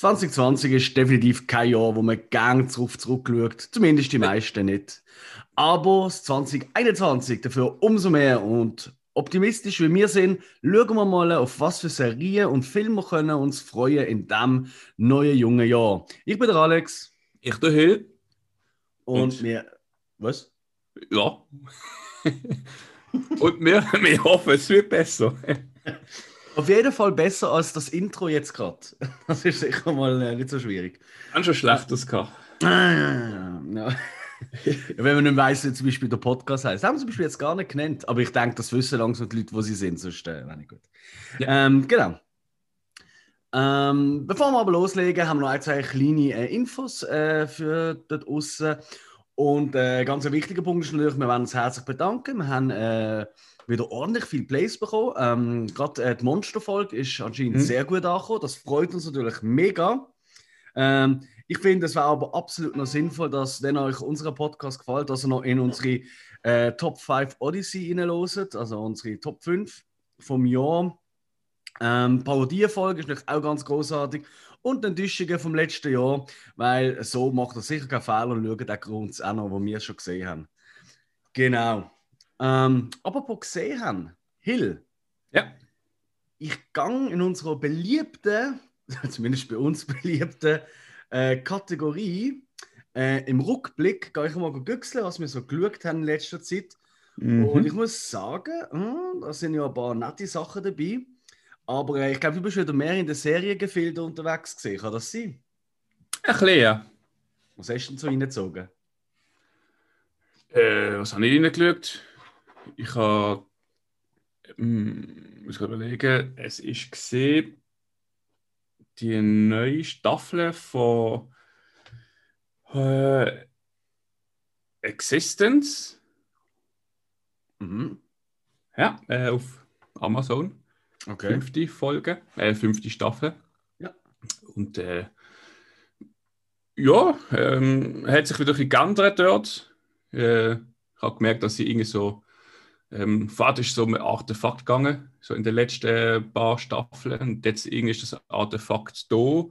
2020 ist definitiv kein Jahr, wo man gern drauf zurückschaut. Zumindest die meisten nicht. Aber das 2021 dafür umso mehr. Und optimistisch wie wir sind, schauen wir mal, auf was für Serien und Filme wir können uns freuen in diesem neuen jungen Jahr. Ich bin der Alex. Ich der Hill. Und, und wir. Was? Ja. und wir, wir hoffen, es wird besser. Auf jeden Fall besser als das Intro jetzt gerade. Das ist sicher mal äh, nicht so schwierig. Haben schon schlechtes gehabt. Ah, ja, ja. wenn man nicht weiss, wie zum Beispiel der Podcast heißt. Das haben sie zum Beispiel jetzt gar nicht genannt. Aber ich denke, das wissen langsam die Leute, wo sie sind. Sonst äh, nicht gut. Ja. Ähm, genau. Ähm, bevor wir aber loslegen, haben wir noch ein, zwei kleine äh, Infos äh, für dort außen. Und äh, ganz ein wichtiger Punkt ist natürlich, wir wollen uns herzlich bedanken. Wir haben äh, wieder ordentlich viel Plays bekommen. Ähm, Gerade äh, die Monsterfolge ist anscheinend mhm. sehr gut angekommen. Das freut uns natürlich mega. Ähm, ich finde, es wäre aber absolut noch sinnvoll, dass, wenn euch unser Podcast gefällt, dass ihr noch in unsere äh, Top 5 Odyssey reinloset, also unsere Top 5 vom Jahr. Ähm, Parodie-Folge ist natürlich auch ganz großartig. Und den Enttäuschungen vom letzten Jahr, weil so macht er sicher keinen Fehler und schaut den Grund auch noch, wo wir schon gesehen haben. Genau. Ähm, apropos gesehen haben, Hill. Ja. Ich gang in unserer beliebten, zumindest bei uns beliebten äh, Kategorie, äh, im Rückblick gehe ich mal güchseln, was wir so geschaut haben in letzter Zeit. Mhm. Und ich muss sagen, mh, da sind ja ein paar nette Sachen dabei. Aber äh, ich glaube, du bist wieder mehr in der Seriengefilde unterwegs gesehen. Kann das sein? Ein bisschen, ja. Was hast du denn so reingezogen? Äh, was habe ich reingeschaut? Ich habe, hm, muss ich überlegen, es ist gesehen, die neue Staffel von äh, Existence. Mhm. Ja, äh, auf Amazon. Okay. Fünfte Folge, äh, fünfte Staffel. Ja. Und äh, ja, ähm, hat sich wieder ein bisschen geändert dort. Äh, ich habe gemerkt, dass sie irgendwie so ähm, Vater ist so ein Artefakt gegangen, so in den letzten paar Staffeln. Und jetzt irgendwie ist das Artefakt da,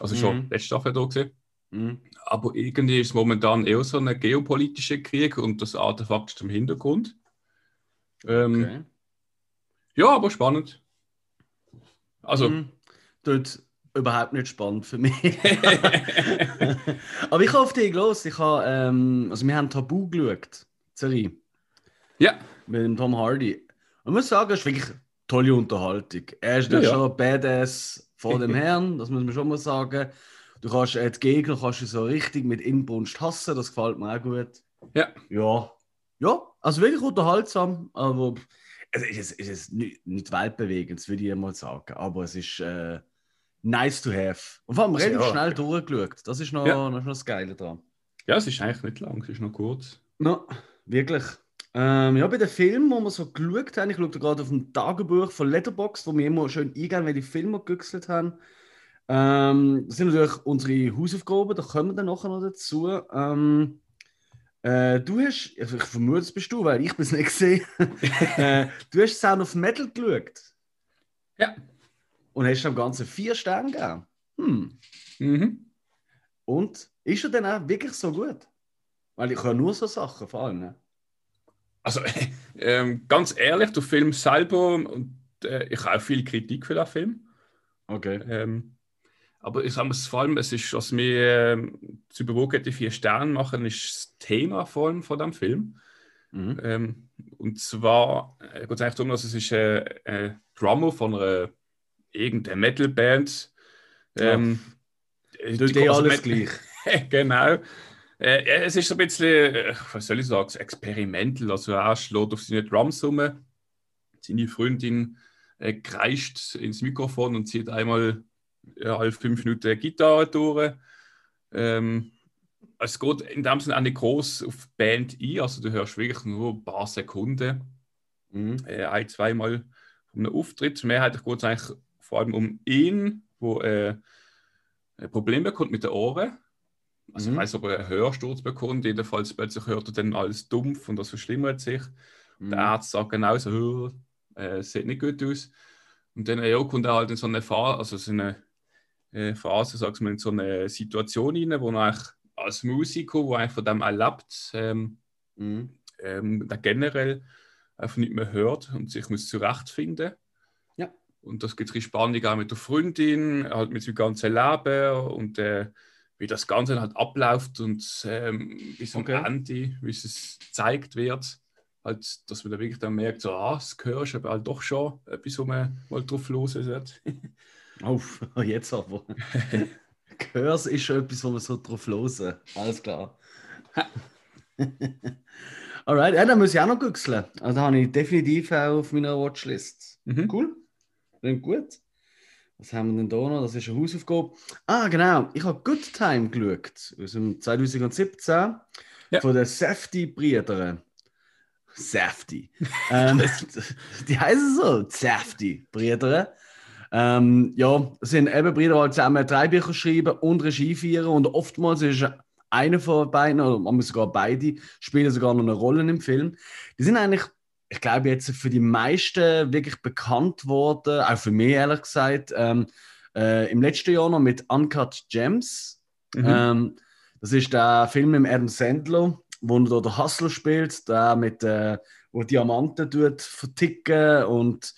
also schon mhm. letzte Staffel da gesehen. Mhm. Aber irgendwie ist es momentan eher so ein geopolitischer Krieg und das Artefakt ist im Hintergrund. Ähm, okay. Ja, aber spannend. Also. Mhm. Dort überhaupt nicht spannend für mich. aber ich habe auf dich los. Ich habe, ähm, also wir haben Tabu geschaut. Serie. Ja mit dem Tom Hardy. Man muss sagen, es ist wirklich eine tolle Unterhaltung. Er ist ja, ja. schon Badass vor dem Herrn, das muss man schon mal sagen. Du kannst äh, die Gegner kannst du so richtig mit Inbrunst hassen, das gefällt mir auch gut. Ja. Ja. Ja, also wirklich unterhaltsam, aber es ist, es ist nicht, nicht weltbewegend, würde ich mal sagen, aber es ist äh, nice to have. Und vor allem relativ ja. schnell durchgeschaut, das ist noch, ja. noch das Geile dran. Ja, es ist eigentlich nicht lang, es ist noch kurz. No, wirklich. Ähm, ja, bei den Filmen, wo wir so geschaut haben, ich schaue gerade auf dem Tagebuch von Letterboxd, wo wir immer schön eingehen, wenn die Filme gegüchselt haben. Ähm, das sind natürlich unsere Hausaufgaben, da kommen wir dann nachher noch dazu. Ähm, äh, du hast, ich vermute, es bist du, weil ich es nicht gesehen äh, Du hast Sound of Metal geschaut. Ja. Und hast am Ganzen vier Sterne gegeben. Hm. Mhm. Und ist er dann auch wirklich so gut? Weil ich höre nur so Sachen vor allem. Ne? Also, ähm, ganz ehrlich, der Film selber, und äh, ich habe auch viel Kritik für den Film. Okay. Ähm, aber ich sage vor allem, es ist, was mir äh, zu überwogen die vier Sterne machen, ist das Thema von, von dem Film. Mhm. Ähm, und zwar äh, geht es eigentlich darum, dass es ist ein äh, äh, Drummer von einer irgendeiner Metalband. Ähm, ja. Die, die alles gleich. genau. Äh, es ist so ein bisschen, äh, was soll ich sagen, experimental. Also er schlägt auf seine Drums rum. Seine Freundin äh, kreischt ins Mikrofon und zieht einmal ja, alle fünf Minuten Gitarre durch. Ähm, es geht in dem Sinne auch nicht groß auf die Band ein. Also du hörst wirklich nur ein paar Sekunden. Mhm. Äh, ein, zweimal von einem Auftritt. Mehrheitlich geht es eigentlich vor allem um ihn, der äh, Probleme bekommt mit den Ohren also mhm. ich weiß, ob er einen Hörsturz bekommt. Jedenfalls plötzlich hört er dann alles dumpf und das verschlimmert sich. Mhm. Der Arzt sagt genauso, äh, sieht nicht gut aus. Und dann ja, kommt er halt in so eine Phase, also so eine äh, Phase, sagst mal, in so eine Situation rein, wo man als Musiker, wo einfach von dem erlebt, ähm, mhm. ähm, generell einfach nicht mehr hört und sich muss zurechtfinden. Ja. Und das gibt es Spannung auch mit der Freundin, halt mit seinem ganzen Leben und äh, wie das Ganze halt abläuft und ähm, bis okay. am Ende, wie es gezeigt wird, halt, dass man da wirklich dann merkt, so, ah, das gehörst aber halt doch schon etwas, wo man mal drauf los ist. Auf, jetzt aber. Gehörs ist schon etwas, wo man so drauf los Alles klar. Alright, ja, dann muss ich auch noch güchseln. Also da habe ich definitiv auch auf meiner Watchlist. Mhm. Cool. Klingt gut. Was haben wir denn da noch? Das ist eine Hausaufgabe. Ah, genau. Ich habe Good Time geschaut. Aus dem 2017. Ja. Von den Safety-Brüdern. Safety. ähm, die heißen so, Safety-Brüder. Ähm, ja, sind eben Brüder, die zusammen drei Bücher schreiben und Regie führen. Und oftmals ist einer von beiden, oder man sogar beide, spielen sogar noch eine Rolle im Film. Die sind eigentlich, ich glaube, jetzt für die meisten wirklich bekannt worden, auch für mich ehrlich gesagt, ähm, äh, im letzten Jahr noch mit Uncut Gems. Mhm. Ähm, das ist der Film mit Adam Sandler, wo er der Hustler spielt, der mit äh, wo Diamanten tut verticken und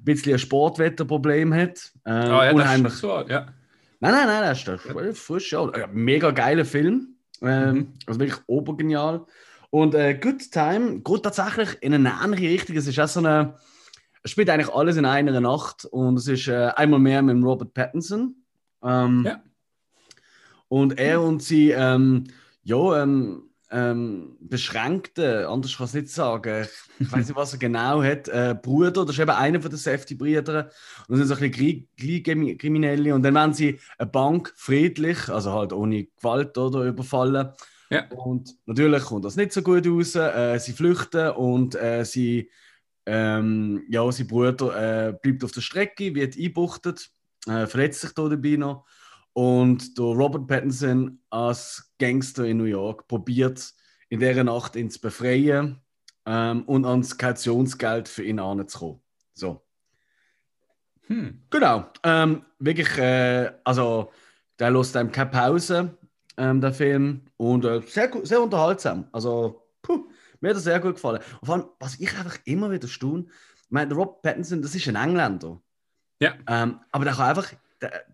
ein bisschen ein Sportwetterproblem hat. Äh, ah, ja, unheimlich. So, ja. Nein, nein, nein, das ist frisch. Ja. Mega geiler Film. Ähm, mhm. Also wirklich obergenial. Und äh, Good Time geht tatsächlich in eine ähnliche Richtung. Es ist auch so eine. Es spielt eigentlich alles in einer Nacht und es ist äh, einmal mehr mit Robert Pattinson. Ähm, ja. Und er und sie, ähm, ja, ähm, ähm, beschränkten, anders kann ich es nicht sagen, ich weiß nicht, was er genau hat, äh, Bruder, das ist eben einer von den Safety-Brüdern, und sind so ein bisschen Kriminelle, und dann werden sie eine Bank friedlich, also halt ohne Gewalt oder überfallen. Ja. Und natürlich kommt das nicht so gut raus, äh, sie flüchten und äh, sie, ähm, ja, sein Bruder äh, bleibt auf der Strecke, wird eingebuchtet, äh, verletzt sich da dabei noch. Und der Robert Pattinson als Gangster in New York probiert in dieser Nacht ihn zu befreien ähm, und ans Kautionsgeld für ihn anzukommen. So. Hm. Genau. Ähm, wirklich, äh, also der lässt einem keine Pause, ähm, der Film. Und äh, sehr, sehr unterhaltsam. Also, puh, mir hat er sehr gut gefallen. Und vor allem, was ich einfach immer wieder staune, ich meine, Robert Pattinson, das ist ein Engländer. Ja. Ähm, aber der kann einfach, der,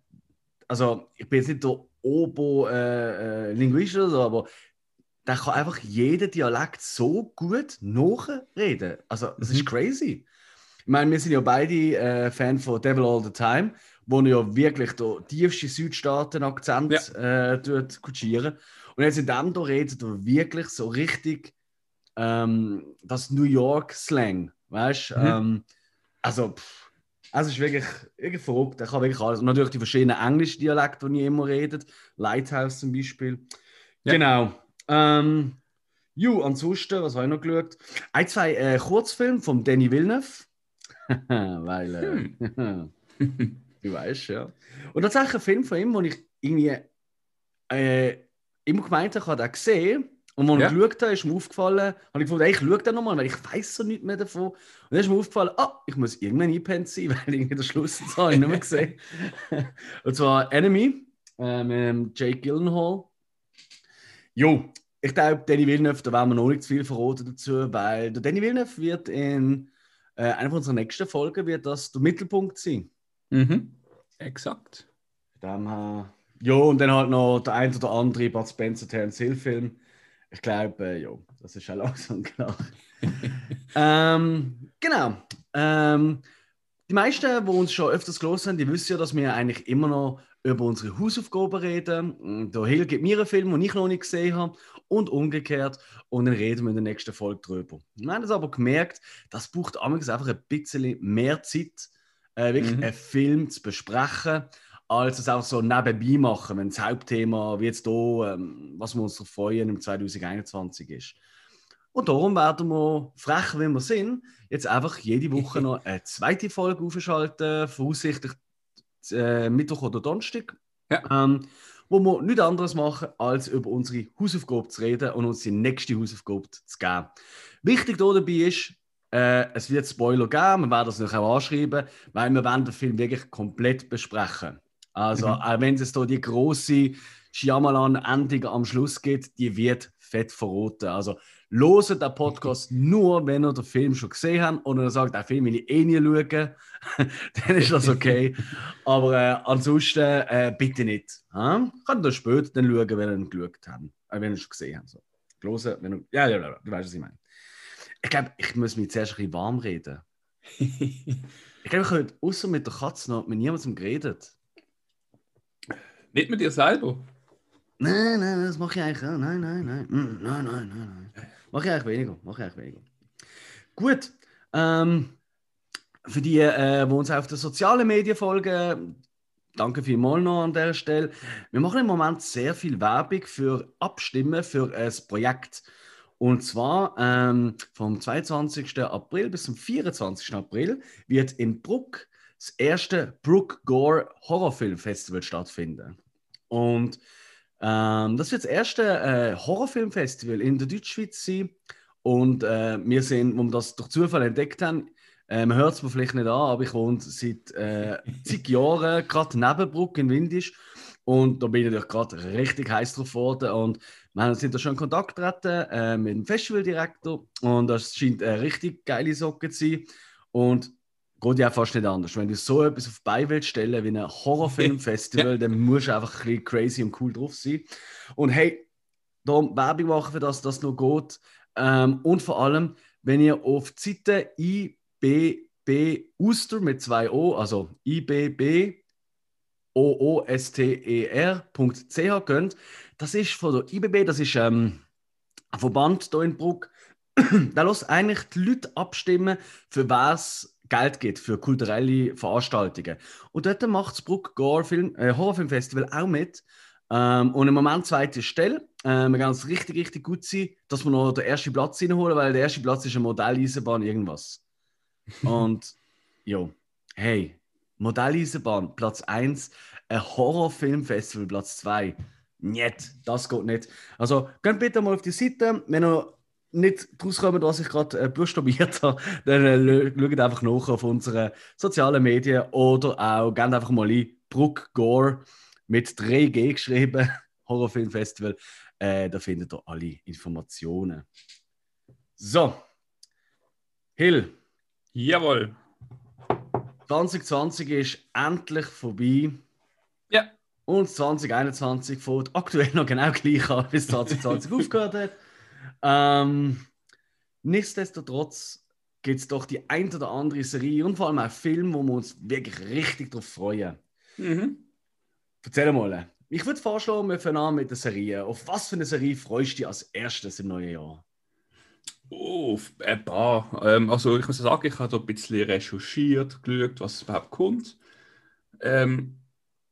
also ich bin jetzt nicht der Obo-Linguist äh, äh, oder so, aber der kann einfach jeden Dialekt so gut nachreden. Also, das mhm. ist crazy. Ich meine, wir sind ja beide äh, Fan von Devil All the Time, wo er ja wirklich der tiefste Südstaaten-Akzent ja. äh, kutschieren. Und jetzt in dem da redet er wirklich so richtig ähm, das New York-Slang. Weißt du? Mhm. Ähm, also, pff, es ist wirklich, wirklich verrückt. Er kann wirklich alles. Und natürlich die verschiedenen englischen Dialekte, die ich immer redet. Lighthouse zum Beispiel. Ja. Genau. Ähm, ju, ansonsten, was habe ich noch geschaut? Ein, zwei äh, Kurzfilme von Danny Villeneuve. Weil, äh, hm. du weißt, ja. Und tatsächlich ein Film von ihm, den ich irgendwie äh, immer gemeint habe, ich habe den gesehen. Und als ja. ich geschaut habe, ist mir aufgefallen, habe ich gedacht, ich schaue den nochmal, weil ich weiß so nichts mehr davon. Und dann ist mir aufgefallen, ah, ich muss irgendwann eingepennt sein, weil irgendwie der Schluss jetzt habe ich nicht mehr gesehen. und zwar Enemy äh, mit Jake Gyllenhaal. Jo, ich glaube, Danny Villeneuve, da werden wir noch nicht zu viel verraten dazu, weil der Danny Villeneuve wird in äh, einer unserer nächsten Folgen wird das der Mittelpunkt sein. Mhm, exakt. Dann, äh, ja, und dann halt noch der ein oder andere Bud Spencer, Terence Hill Film ich glaube, äh, ja, das ist ja langsam klar. ähm, genau. Ähm, die meisten, die uns schon öfters gelesen haben, die wissen ja, dass wir eigentlich immer noch über unsere Hausaufgaben reden. Der Hill gibt mir einen Film, den ich noch nicht gesehen habe, und umgekehrt. Und dann reden wir in der nächsten Folge drüber. Wir haben das aber gemerkt, das braucht einfach ein bisschen mehr Zeit, äh, wirklich mhm. einen Film zu besprechen als es auch so nebenbei machen, wenn das Hauptthema wie jetzt hier, ähm, was wir uns freuen im 2021 ist. Und darum werden wir, frech wie wir sind, jetzt einfach jede Woche noch eine zweite Folge aufschalten, voraussichtlich äh, Mittwoch oder Donnerstag, ja. ähm, wo wir nichts anderes machen, als über unsere Hausaufgabe zu reden und uns die nächste Hausaufgabe zu geben. Wichtig dabei ist, äh, es wird Spoiler geben, wir werden das noch auch anschreiben, weil wir werden den Film wirklich komplett besprechen. Also, mhm. auch wenn es da die große Shyamalan-Endung am Schluss gibt, die wird fett verroten. Also, loset den Podcast nur, wenn ihr den Film schon gesehen habt und ihr sagt, den Film will ich eh nie schauen, dann ist das okay. Aber äh, ansonsten äh, bitte nicht. Ha? Könnt ihr später dann schauen, wenn ihr ihn geschaut habt. Äh, wenn ihr schon gesehen habt. So. Losen, wenn ihr, ja, ja, ja, du weißt, was ich meine. Ich glaube, ich muss mich zuerst ein bisschen warm reden. ich glaube, ich könnte außer mit der Katze noch mit niemandem geredet. Nicht mit dir selber? Nein, nein, das mache ich eigentlich. Nein, nein, nein. Nein, nein, nein, nein. Mache ich eigentlich weniger. Mache ich eigentlich weniger. Gut. Ähm, für die, äh, die uns auf den sozialen Medien folgen, danke vielmals noch an der Stelle. Wir machen im Moment sehr viel Werbung für Abstimmen für ein Projekt. Und zwar ähm, vom 22. April bis zum 24. April wird in Bruck das erste Brook Gore Horrorfilm Festival stattfinden. Und ähm, das wird das erste äh, Horrorfilmfestival in der Deutschschweiz sein. Und äh, wir sind, wo wir das durch Zufall entdeckt haben, äh, man hört es mir vielleicht nicht an, aber ich wohne seit äh, zig Jahren gerade neben Bruck in Windisch. Und da bin ich natürlich gerade richtig heiß drauf geworden. Und wir sind da schon in Kontakt getreten äh, mit dem Festivaldirektor. Und das scheint eine richtig geile Socke zu sein. Und geht ja fast nicht anders. Wenn du so etwas auf die willst stellen wie ein Horrorfilmfestival, ja. dann musst du einfach ein bisschen crazy und cool drauf sein. Und hey, da Werbung machen für das, das noch geht. Ähm, und vor allem, wenn ihr auf die Seite IBB Uster mit zwei O, also IBB ooster.ch könnt, das ist von der IBB, das ist ähm, ein Verband hier in Bruck, da lässt eigentlich die Leute abstimmen, für was Geld gibt für kulturelle Veranstaltungen. Und dort macht das Bruck Film, äh, Horrorfilmfestival auch mit. Ähm, und im Moment zweite Stelle. Äh, wir ganz richtig, richtig gut sein, dass wir noch den ersten Platz reinholen, weil der erste Platz ist eine Modelleisenbahn irgendwas. und jo, hey, Modelleisenbahn, Platz 1, ein Horrorfilmfestival, Platz 2. Nicht, das geht nicht. Also, geht bitte mal auf die Seite, wenn ihr nicht rauskommen, was ich gerade äh, buchstabiert habe, dann äh, schaut einfach nach auf unsere sozialen Medien oder auch gerne einfach mal ein Bruck Gore mit 3G geschrieben, Horrorfilmfestival. Äh, da findet ihr alle Informationen. So, Hill. Jawohl. 2020 ist endlich vorbei. Ja. Und 2021 fängt aktuell noch genau gleich an, bis 2020 aufgehört hat. Ähm, nichtsdestotrotz gibt es doch die ein oder andere Serie und vor allem auch Film, wo wir uns wirklich richtig darauf freuen. Mhm. Erzähl mal. Ich würde vorschlagen, wir fangen an mit der Serie. Auf was für eine Serie freust du dich als erstes im neuen Jahr? Oh, ein paar. Ähm, also ich muss sagen, ich habe da ein bisschen recherchiert, geschaut, was überhaupt kommt. Ähm,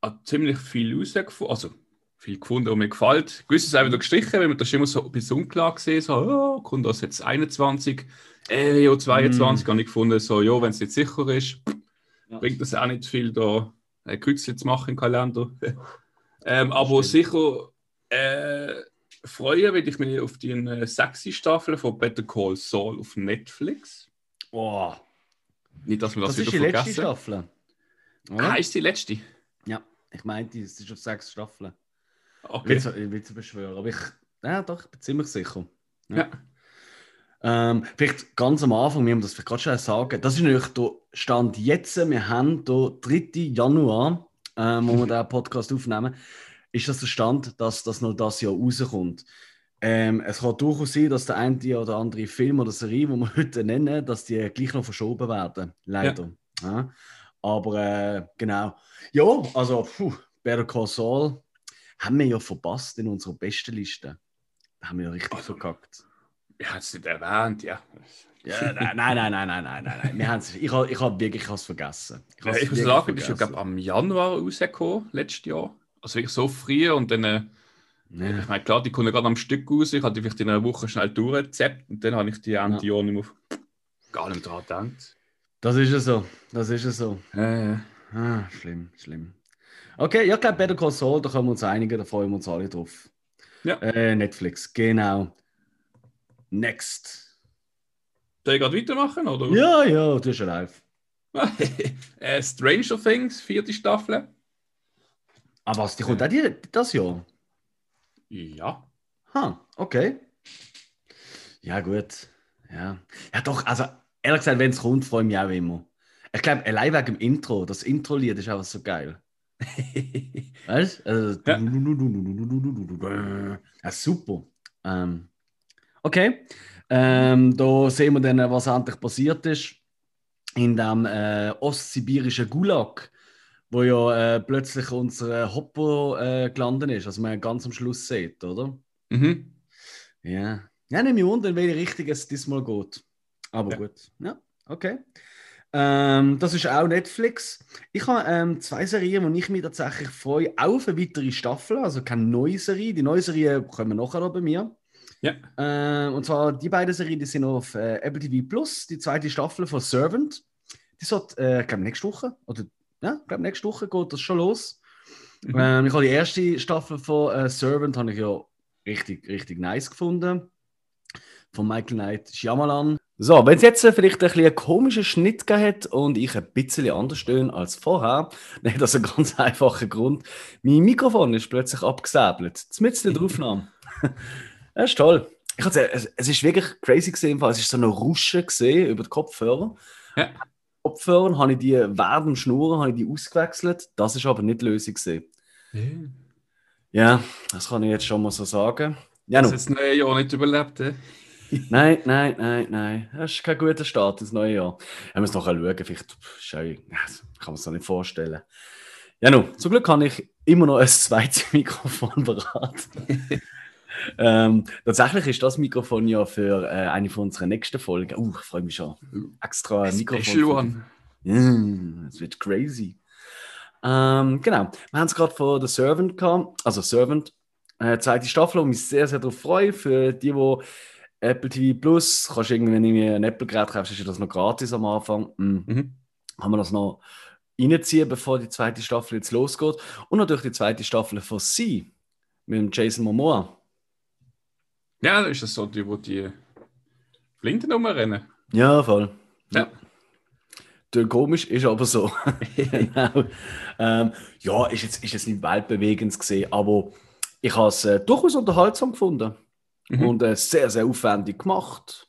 habe ziemlich viel rausgefunden. Also viel gefunden, und mir gefällt. Gewisses wieder gestrichen, weil man das immer so ein bisschen unklar gesehen so, oh, kommt das jetzt 21, äh, ja, 22 mm. habe ich gefunden, so, ja, wenn es jetzt sicher ist, ja. bringt das auch nicht viel, da ein Kreuzchen zu machen im Kalender. ähm, aber sicher äh, freuen würde ich mich auf die äh, sexy Staffel von Better Call Saul auf Netflix. Oh. Nicht, dass wir das, das wieder vergessen. Das ist die letzte Staffel. Oder? Ah, ist die letzte? Ja, ich meinte, es ist auf sechs Staffeln. Okay. Ich will es beschwören, aber ich, ja, doch, ich bin ziemlich sicher. Ja. ja. Ähm, vielleicht ganz am Anfang, wir haben das vielleicht gerade schon sagen, das ist natürlich der Stand jetzt, wir haben den 3. Januar, ähm, wo wir den Podcast aufnehmen, ist das der Stand, dass das noch das Jahr rauskommt. Ähm, es kann durchaus sein, dass der eine oder andere Film oder Serie, die wir heute nennen, dass die gleich noch verschoben werden. Leider. Ja. Ja. Aber äh, genau. Ja, also, puh, Better Call Saul, haben wir ja verpasst in unserer besten Liste. Da haben wir ja richtig also, verkackt. Ich habe es nicht erwähnt, ja. ja nein, nein, nein, nein, nein, nein, nein. Wir ich habe ich hab wirklich was vergessen. Ich, ja, ich muss sagen, ich glaube am Januar rausgekommen, letztes Jahr. Also wirklich so früh und dann. Äh, ja. Ich meine, klar, die kommen gerade am Stück raus. Ich hatte vielleicht in einer Woche schnell durchgezappt und dann habe ich die Ende ja. nicht mehr gar nicht mehr daran gedacht. Das ist ja so. Das ist ja so. Ja, ja. Ah, schlimm, schlimm. Okay, ich glaube, Better Call Saul, da können wir uns einigen, da freuen wir uns alle drauf. Ja. Äh, Netflix, genau. Next. Soll ich gerade weitermachen, oder? Ja, ja, du bist live. äh, Stranger Things, vierte Staffel. Aber was, die kommt auch die, das Jahr? Ja. Ha, okay. Ja, gut. Ja. Ja, doch, also ehrlich gesagt, wenn es kommt, freue ich mich auch immer. Ich glaube, allein wegen dem Intro, das Intro-Lied ist einfach so geil. weißt du? Also, Ja. ja, super. Ähm, okay. Ähm, da sehen wir dann, was endlich passiert ist in dem äh, ostsibirischen Gulag, wo ja äh, plötzlich unser Hopper äh, gelandet ist, also man ganz am Schluss sieht, oder? Mhm. Ja. Ja, nehme ich wundern, in welche Richtung es diesmal geht. Aber Ja. gut. Ja, okay. Ähm, das ist auch Netflix. Ich habe ähm, zwei Serien, die ich mich tatsächlich freue, auch auf eine weitere Staffel, also keine neue Serie. Die neue Serie kommen nachher noch bei mir. Ja. Ähm, und zwar die beiden Serien, die sind auf äh, Apple TV Plus, die zweite Staffel von Servant. Die sollte, äh, ich glaube, nächste Woche, oder ja, ich glaube, nächste Woche geht das schon los. Mhm. Ähm, ich habe die erste Staffel von äh, Servant habe ich ja richtig, richtig nice gefunden. Von Michael Knight Shyamalan. So, wenn es jetzt äh, vielleicht ein bisschen einen komischen Schnitt gegeben hat und ich ein bisschen anders stehe als vorher, dann hat das einen ganz einfachen Grund. Mein Mikrofon ist plötzlich abgesäbelt. Mitten in der Aufnahme. das ist toll. Ich hatte, es, es ist wirklich crazy gesehen, es ist so eine Rusche gesehen über die Kopfhörer. Ja. Kopfhörer habe ich die während dem Schnurren habe ich die ausgewechselt. Das ist aber nicht die Lösung gesehen. Ja, das kann ich jetzt schon mal so sagen. Ja, Das hat das neue Jahr nicht überlebt. eh? Nein, nein, nein, nein. Das ist kein guter Start ins neue Jahr. Wir müssen noch schauen, vielleicht ist ja, das kann man es nicht vorstellen. Ja, nun, zum Glück kann ich immer noch ein zweites Mikrofon beraten. ähm, tatsächlich ist das Mikrofon ja für äh, eine von unseren nächsten Folgen. Uh, ich freue mich schon. Extra ein Mikrofon. Special One. Mm, Es wird crazy. Ähm, genau, wir haben es gerade von The Servant gehabt, also Servant, äh, zweite Staffel, und mich sehr, sehr darauf freue. Für die, die Apple TV Plus, kannst du irgendwie, wenn du ein Apple-Gerät kaufst, ist ja das noch gratis am Anfang. Mm. Mhm. Kann man das noch reinziehen, bevor die zweite Staffel jetzt losgeht. Und natürlich die zweite Staffel von Sie mit dem Jason Momoa. Ja, ist das so, die, wo die Blinden rumrennen? Ja, voll. Ja. Tönt komisch, ist aber so. genau. Ähm, ja, ist jetzt, ist jetzt nicht weltbewegend gesehen, aber ich habe es äh, durchaus unterhaltsam gefunden Mhm. und äh, sehr, sehr aufwendig gemacht.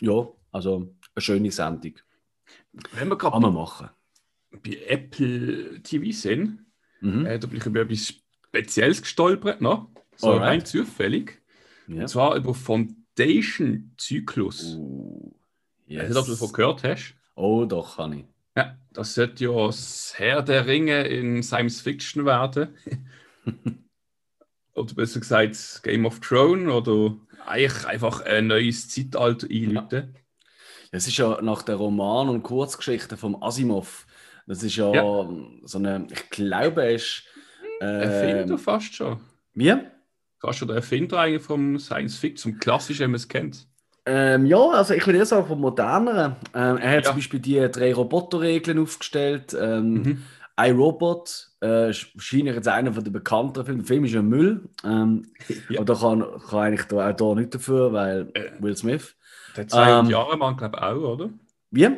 Ja, also eine schöne Sendung. Wenn wir gerade machen. bei Apple TV sind, Mhm. äh, da bin ich über etwas Spezielles gestolpert, noch. So Alright. rein zufällig. Ja. Und zwar über Foundation-Zyklus. Uh, Ich weiß nicht, ob du davon gehört hast. Oh, doch, kann ich. Ja, das sollte ja das Herr der Ringe in Science Fiction werden. oder besser gesagt Game of Thrones oder eigentlich einfach ein neues Zeitalter einläuten. Es ist ja nach der Roman- und Kurzgeschichte vom Asimov. Das ist ja, Ja. so eine, ich glaube, er ist. Erfinder Äh, fast schon. wie? Fast schon der Erfinder eigentlich vom Science Fiction, zum klassischen, wie man es kennt. Ähm, ja, also ich würde sagen vom moderneren. Ähm, er hat Ja. zum Beispiel die drei Roboterregeln aufgestellt. Ähm, Mhm. iRobot äh, ist wahrscheinlich jetzt einer von den bekannteren Filmen. Der Film ist ja Müll. Ähm, Ja. Aber da kann, kann eigentlich da, auch da nicht dafür, weil Äh. Will Smith. Der 200 Ähm. Jahre Mann, glaube ich, auch, oder? Wie?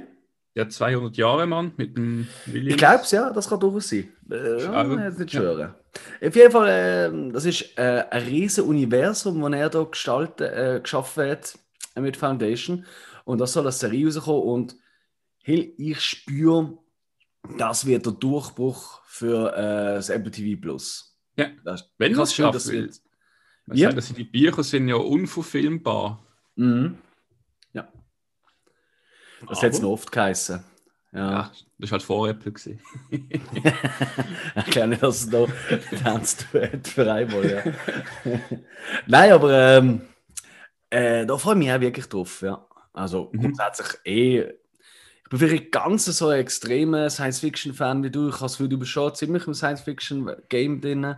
Der 200 Jahre Mann mit dem Williams. Ich glaube es, ja, das kann durchaus sein. Äh, ja, auch- jetzt nicht ja. schwören. Auf jeden Fall, äh, das ist äh, ein riesen Universum, das er da gestaltet, äh, geschaffen hat äh, mit Foundation. Und das soll eine Serie rauskommen. Und hey, ich spüre, das wird der Durchbruch für äh, das Apple TV Plus. Ja. Das, Wenn schon, schafft, das wird. Ja. sagt, dass die Bücher sind ja unverfilmbar. Mhm. Das hat es noch oft geheißen. Ja. Ja, das war halt vor Apple. Ich glaube nicht, dass es noch Tanz hat für einmal, ja. Nein, aber ähm, äh, da freue ich mich auch wirklich drauf, ja. Also Mhm. grundsätzlich eh. Ich bin vielleicht ganz so ein extremer Science-Fiction-Fan wie du. Ich habe das Gefühl, du bist schon ziemlich im Science-Fiction-Game drin.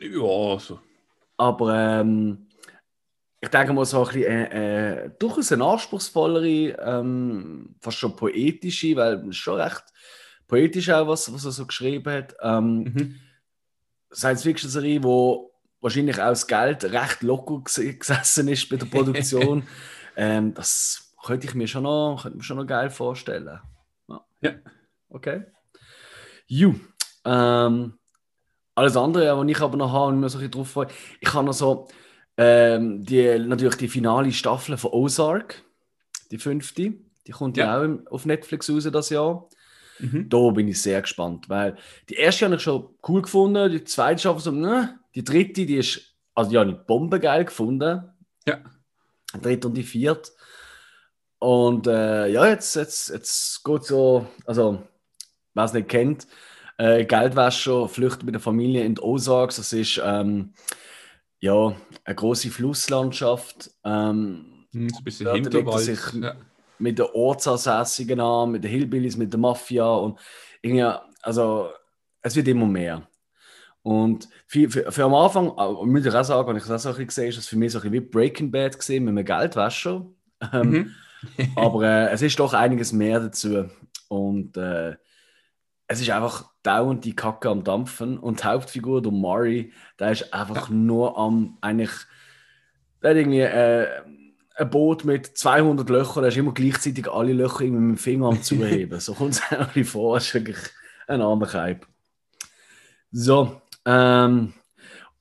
Ja, so. Aber ähm, ich denke mal so ein bisschen äh, äh, durchaus eine anspruchsvollere, ähm, fast schon poetische, weil es schon recht poetisch auch, was, was er so geschrieben hat. Ähm, Mhm. Science-Fiction-Serie, wo wahrscheinlich auch das Geld recht locker ges- gesessen ist bei der Produktion. ähm, das könnte ich mir schon noch, könnte mir schon noch geil vorstellen. Ja. Ja. Okay. Ju. Ähm, alles andere, was ich aber noch habe und mir so ein bisschen drauf freue, ich habe noch so ähm, die, natürlich die finale Staffel von Ozark, die fünfte. Die kommt ja, ja auch im, auf Netflix raus das Jahr. Mhm. Da bin ich sehr gespannt, weil die erste habe ich schon cool gefunden, die zweite Staffel so, ne? die dritte, die ist, also die habe ich bombengeil gefunden. Ja. Die dritte und die vierte. Und äh, ja, jetzt, jetzt, jetzt geht so, also, wer es nicht kennt, äh, Geldwäscher flüchtet mit der Familie in die Ozarks. Das ist ähm, ja, eine große Flusslandschaft. Ähm, hm, ein bisschen Hinterwald. Sich ja. Mit den Ortsansässigen an, mit den Hillbillies, mit der Mafia und irgendwie, also es wird immer mehr. Und für, für, für am Anfang, äh, muss ich auch sagen, wenn ich das auch ein bisschen gesehen ist das für mich so ein bisschen wie Breaking Bad gesehen mit einem Geldwäscher. Ähm, mhm. aber äh, es ist doch einiges mehr dazu. Und äh, es ist einfach dauernd die Kacke am Dampfen. Und die Hauptfigur, der Mari, der ist einfach ja. nur am eigentlich. Der hat irgendwie äh, ein Boot mit 200 Löchern, der ist immer gleichzeitig alle Löcher mit dem Finger am Zuheben. so kommt es eigentlich vor, das ist wirklich ein armer Keib. So, ähm,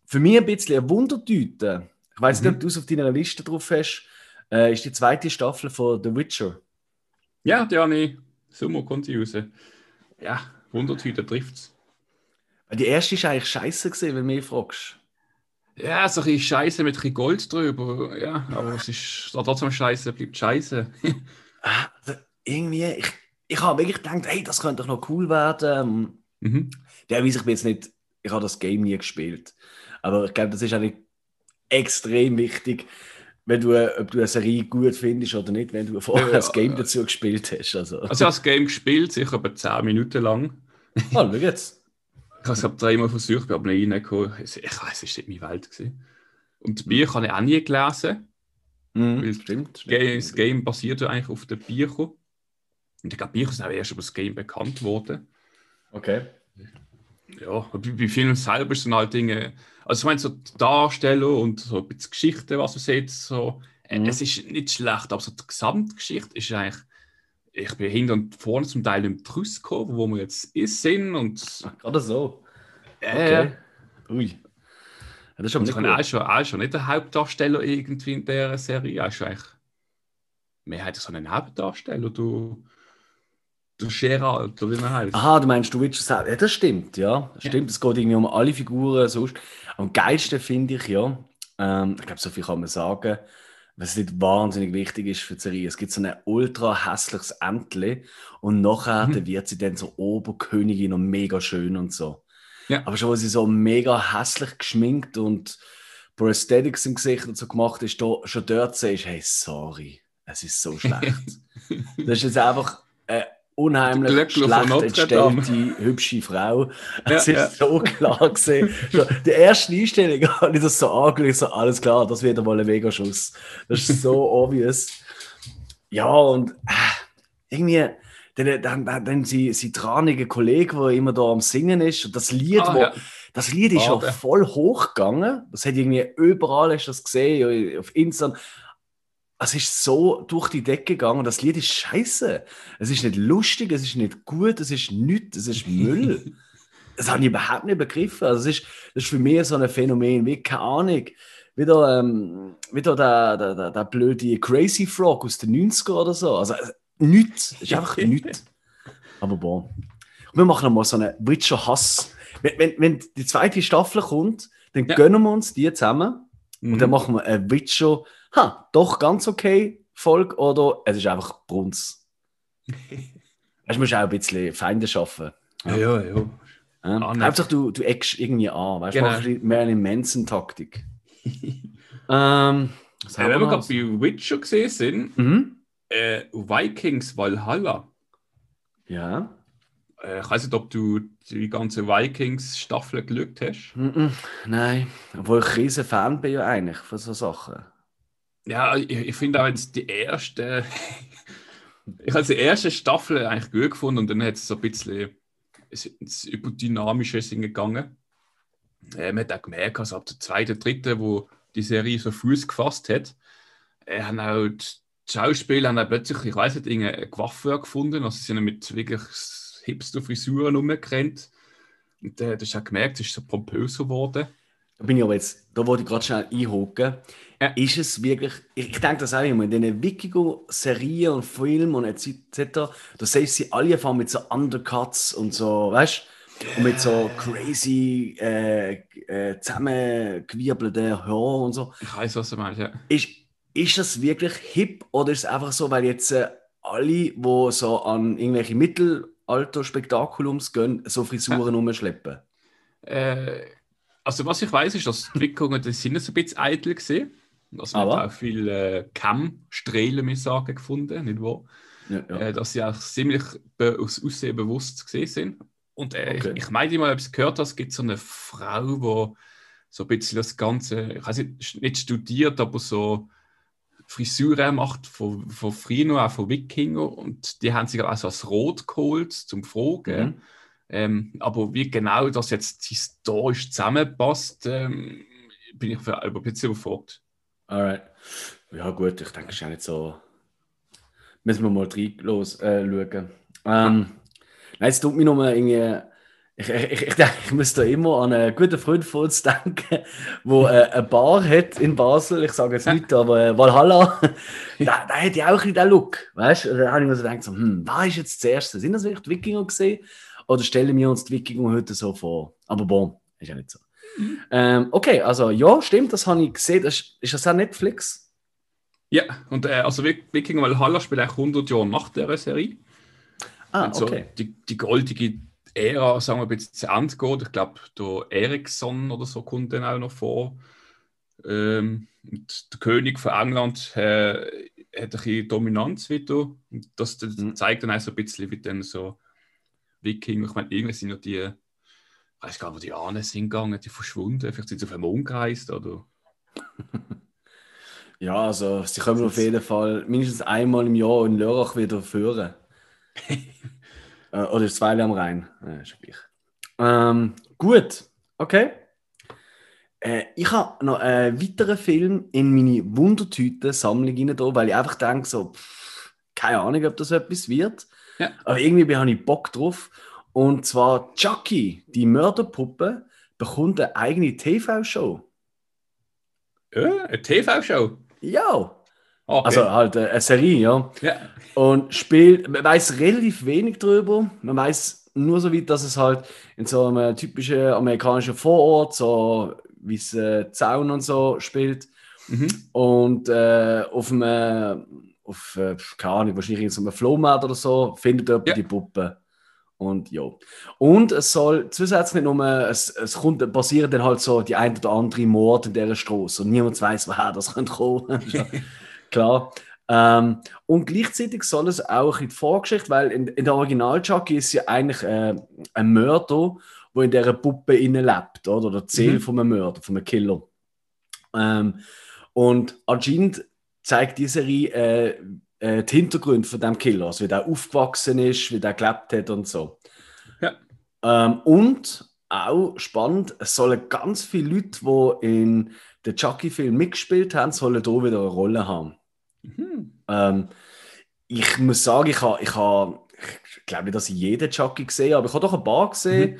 für mich ein bisschen eine Wundertüte. Ich weiß mhm. nicht, ob du es auf deiner Liste drauf hast. Äh, ist die zweite Staffel von The Witcher. Ja, die habe ich. Sommer kommt die raus. Ja, Wundertüte trifft es. Die erste ist eigentlich scheiße gesehen, wenn du mich fragst. Ja, so ein bisschen Scheiße mit ein bisschen Gold drüber. Ja, aber es ist trotzdem Scheiße, bleibt Scheiße. also, irgendwie, ich, ich habe wirklich gedacht, hey, das könnte doch noch cool werden. Mhm. Der weiß ich jetzt nicht, ich habe das Game nie gespielt. Aber ich glaube, das ist eigentlich extrem wichtig, wenn du, ob du eine Serie gut findest oder nicht, wenn du vorher ja, das Game dazu gespielt hast. Also, also ich habe das Game gespielt, sicher etwa 10 Minuten lang. Ah, schau jetzt. Ich habe es dreimal versucht, aber nicht reingekommen. Ich weiß, es war nicht meine Welt. Gewesen. Und die Bücher habe ich auch nie gelesen. Mhm, weil stimmt, stimmt. Das Game basiert ja eigentlich auf den Büchern. Und ich glaube, Bücher sind auch erst über das Game bekannt worden. Okay. Ja, bei, Filmen selber sind halt Dinge also ich meine, so die Darstellung und so ein bisschen Geschichte, was man sieht, so, äh, mhm. es ist nicht schlecht, aber so die Gesamtgeschichte ist eigentlich, ich bin hinten und vorne zum Teil im Trusco, wo wir jetzt ist, sind und... Ach, gerade so? Okay. Äh, Ui. das ist aber nicht auch schon, auch schon nicht der Hauptdarsteller irgendwie in der Serie, er ist eigentlich mehrheitlich so ein Hauptdarsteller, du der Gerald, oder wie man heißt. Aha, du meinst, du willst sagen, ja, das stimmt, ja. Das stimmt, es geht irgendwie um alle Figuren sonst. Am geilsten finde ich ja, ähm, ich glaube, so viel kann man sagen, was nicht wahnsinnig wichtig ist für die Serie. Es gibt so ein ultra hässliches Entli und nachher mhm. wird sie dann so Oberkönigin und mega schön und so. Ja. Aber schon, wo sie so mega hässlich geschminkt und Prosthetics im Gesicht und so gemacht ist, da, schon dort siehst du, hey, sorry, es ist so schlecht. das ist jetzt einfach äh, unheimlich schlecht entstellte, hübsche Frau. Es ja, ist ja. so klar gesehen. Die erste Einstellung habe ich das so angeschaut, so, alles klar, das wird einmal ein Megaschuss. Das ist so obvious. Ja, und äh, irgendwie, dann, dann, dann, dann sie, sie tranige Kollege, der immer da am Singen ist, und das Lied, ah, wo, ja. das Lied ist ja voll hochgegangen. Das hat irgendwie überall, hast du das gesehen, auf Instagram es ist so durch die Decke gegangen. Das Lied ist scheiße. Es ist nicht lustig, es ist nicht gut, es ist nichts, es ist Müll. das habe ich überhaupt nicht begriffen. Also es ist, das ist für mich so ein Phänomen wie, keine Ahnung, wieder, ähm, wieder der, der, der, der blöde Crazy Frog aus den 90er oder so. Also äh, nichts, es ist einfach nichts. Aber boah. wir machen mal so einen Witcher-Hass. Wenn, wenn, wenn, die zweite Staffel kommt, dann ja. gönnen wir uns die zusammen mhm. und dann machen wir einen Witcher ha, doch ganz okay Folge oder es ist einfach Brunz. du musst auch ein bisschen Feinde schaffen. Ja, ja. ja. ja. Ah, Hauptsache, du, du eckst irgendwie an. Weißt du, genau. machst Marilyn Manson-Taktik. ähm, ja, wenn wir gerade bei Witcher gesehen sind, mhm. äh, Vikings Valhalla. Ja. Äh, ich weiß nicht, ob du die ganze Vikings-Staffel gelügt hast. Mm -mm, nein, obwohl ich ein riesen Fan bin ja eigentlich von so Sachen. Ja, ich, ich finde auch jetzt die erste. ich habe die erste Staffel eigentlich gut gefunden und dann hat es so ein bisschen ins Überdynamische gegangen. Äh, man hat auch gemerkt, also ab der zweiten, dritten, wo die Serie so Fuß gefasst hat, äh, haben auch die Schauspieler haben auch plötzlich, ich weiß nicht, eine Waffe gefunden. Also sie sind mit wirklich hipster Frisuren umgerannt. Und äh, du hast auch gemerkt, es ist so pompöser geworden. Da bin ich aber jetzt, da wollte ich gerade schnell einhaken. Ja. Ist es wirklich, ich, ich denke das auch immer, in diesen Wikinger-Serien und Filmen und etc., da du sie alle fahren mit so Undercuts und so, weißt du? Und mit so crazy äh, äh, zusammengewirbelten Haaren und so. Ich weiß, was du meinst, ja. Ist, ist das wirklich hip oder ist es einfach so, weil jetzt äh, alle, die so an irgendwelche Mittelalter-Spektakulums gehen, so Frisuren ja. umschleppen? Äh, also was ich weiß, ist, dass die Entwicklungen die sind so ein bisschen eitel gesehen. Also man hat auch viele äh, Cam-Strahlen, wir sagen, gefunden, nicht wahr? Ja, ja. Äh, dass sie auch ziemlich aus Aussehen bewusst gesehen sind. Und äh, okay. ich, ich meine mal, ob es gehört hast, es gibt so eine Frau, die so ein bisschen das Ganze, ich weiß nicht, nicht studiert, aber so Frisuren macht von, von früher, auch von Wikinger. Und die haben sich also als Rot geholt, zum Fragen. Mhm. Ähm, aber wie genau das jetzt historisch zusammenpasst, ähm, bin ich für ein bisschen überfragt. Alright. Ja, gut, ich denke, es ist auch nicht so. Müssen wir mal los äh, schauen. Ähm, nein, es tut mir nochmal irgendwie. Ich, ich, ich, denke, ich muss da immer an einen guten Freund von uns denken, der äh, eine Bar hat in Basel. Ich sage jetzt nicht, aber äh, Valhalla. da, da hat ja auch ein den Look. Weißt du? Da habe ich mir so gedacht, so, hm, was ist jetzt das Erste? Sind das wirklich die Wikinger gesehen? Oder stellen wir uns die Wikinger heute so vor? Aber bon, ist ja nicht so. Mhm. Ähm, okay, also ja, stimmt, das habe ich gesehen. Das, ist das auch Netflix? Ja, und äh, also Wikinger Valhalla spielt auch 100 Jahre nach der Serie. Ah, okay. So die, die goldige Ära, sagen wir, ein bisschen zu Ende geht. Ich glaube, der Ericsson oder so kommt dann auch noch vor. Ähm, und der König von England äh, hat ein bisschen Dominanz wieder. Und das, das mhm. zeigt dann auch so ein bisschen, wie dann so Wikinger, ich meine, irgendwie sind ja die, ich weiß gar nicht, wo die Ahnen sind gegangen, die verschwunden, vielleicht sind sie auf den Mond gereist oder. ja, also sie kommen auf jeden Fall mindestens einmal im Jahr in Lörrach wieder führen. äh, oder zwei am Rhein. Ja, ist gleich. Ähm, gut, okay. Äh, ich habe noch einen weiteren Film in meine Wundertüte-Sammlung rein, weil ich einfach denke, so, pff, keine Ahnung, ob das etwas wird. Ja. Aber irgendwie habe ich Bock drauf. Und zwar Chucky, die Mörderpuppe, bekommt eine eigene TV-Show. Ja, eine TV-Show? Ja. Okay. Also halt äh, eine Serie, ja. ja. Und spielt, man weiß relativ wenig darüber. Man weiß nur so weit, dass es halt in so einem typischen amerikanischen Vorort, so wie es äh, Zaun und so spielt. Mhm. Und äh, auf einem auf, äh, keine Ahnung, wahrscheinlich so einem Flohmarkt oder so, findet jemand ja. die Puppe. Und ja. Und es soll zusätzlich nicht nur, es, es kommt, passieren dann halt so die ein oder andere Mord in dieser Straße und niemand weiß, woher das könnte kommen. Klar. Ähm, und gleichzeitig soll es auch in die Vorgeschichte, weil in, in der Original Chucky ist ja eigentlich äh, ein Mörder, der in dieser Puppe innen lebt, oder? Der Ziel mhm. von einem Mörder, von einem Killer. Ähm, und anscheinend zeigt die Serie äh, äh, die Hintergründe von dem Killer, also wie der aufgewachsen ist, wie der gelebt hat und so. Ja. Ähm, und auch spannend, es sollen ganz viele Leute, die in den Chucky-Film mitgespielt haben, sollen hier wieder eine Rolle haben. Mhm. Ähm, ich muss sagen, ich habe, ich, ha, ich glaube nicht, dass ich jeden Chucky gesehen habe, aber ich habe doch ein paar gesehen. Mhm.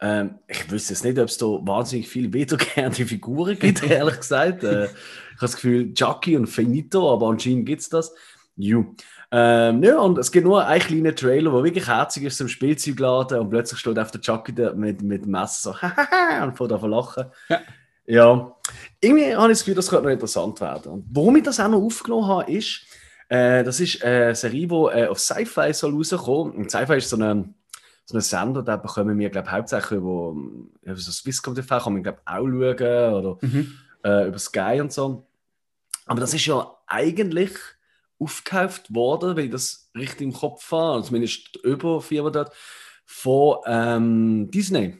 Ähm, ich wüsste jetzt nicht, ob es da wahnsinnig viele wiederkehrende Figuren gibt, ehrlich gesagt. Äh, ich habe das Gefühl, Chucky und Finito, aber anscheinend gibt es das. Ju. Ähm, ja, und es gibt nur einen kleinen Trailer, der wirklich herzig ist zum Spielzeugladen und plötzlich steht auf der Chucky mit, mit dem Messer so und fährt an lachen. Ja. ja. Irgendwie habe ich das Gefühl, das könnte noch interessant werden. Und warum ich das auch noch aufgenommen habe, ist, äh, das ist eine Serie, die äh, auf Sci-Fi soll rauskommen. Und Sci-Fi ist so eine so einen Sender, da bekommen wir, glaube hauptsächlich über, über so Swisscom TV, kann man, glaube auch schauen, oder mhm äh, über Sky und so. Aber das ist ja eigentlich aufgekauft worden, weil ich das richtig im Kopf habe, zumindest über Firma dort, von ähm, Disney.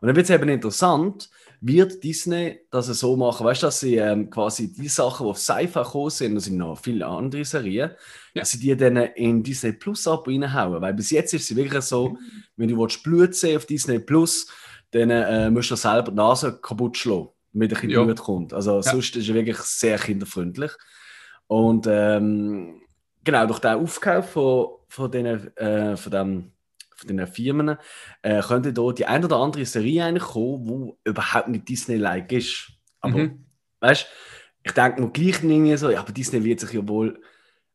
Und dann wird es eben interessant, wird Disney das so machen, weißt du, dass sie ähm, quasi die Sachen, die auf Sci-Fi gekommen sind, das sind noch viele andere Serien, ja. dass sie die dann in Disney Plus ab reinhauen. Weil bis jetzt ist es wirklich so, wenn du Blut sehen auf Disney Plus, dann äh, musst du selber die Nase kaputt schlagen mit ein bisschen ja. Blut kommt. Also ja. sonst ist er wirklich sehr kinderfreundlich. Und ähm, genau, durch den Aufkauf von, von, denen, äh, von, dem, von den Firmen, äh, könnte da die ein oder andere Serie eigentlich kommen, wo überhaupt nicht Disney-like ist. Aber, Mhm. weißt ich denke mir gleich irgendwie so, ja, aber Disney wird sich ja wohl,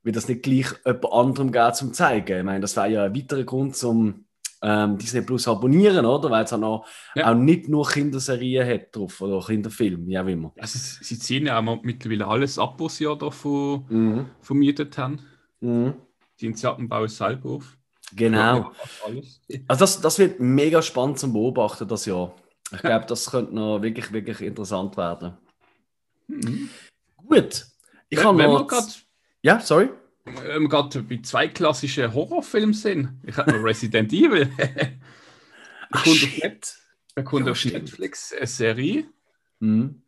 wird das nicht gleich jemand anderem geben zum zeigen. Ich meine, das wäre ja ein weiterer Grund zum ähm, Disney Plus abonnieren, oder? Weil es auch, noch, Ja. auch nicht nur Kinderserien hat drauf oder Kinderfilme, wie auch immer. Also, sie ziehen ja auch mittlerweile alles ab, was sie ja davon Mhm. vermietet haben. Mhm. Die Initiaten bauen es selber auf. Genau. Ja. Also das, das wird mega spannend zum Beobachten das Jahr. Ich glaube, das könnte noch wirklich, wirklich interessant werden. Mhm. Gut. Ich Wenn, habe noch... gerade Ja, sorry. wir gerade bei zwei klassischen Horrorfilmen sind, ich habe noch Resident Evil. Ach, kommt auf shit. Kommt Ja, auf stimmt. Netflix eine Serie. Mhm.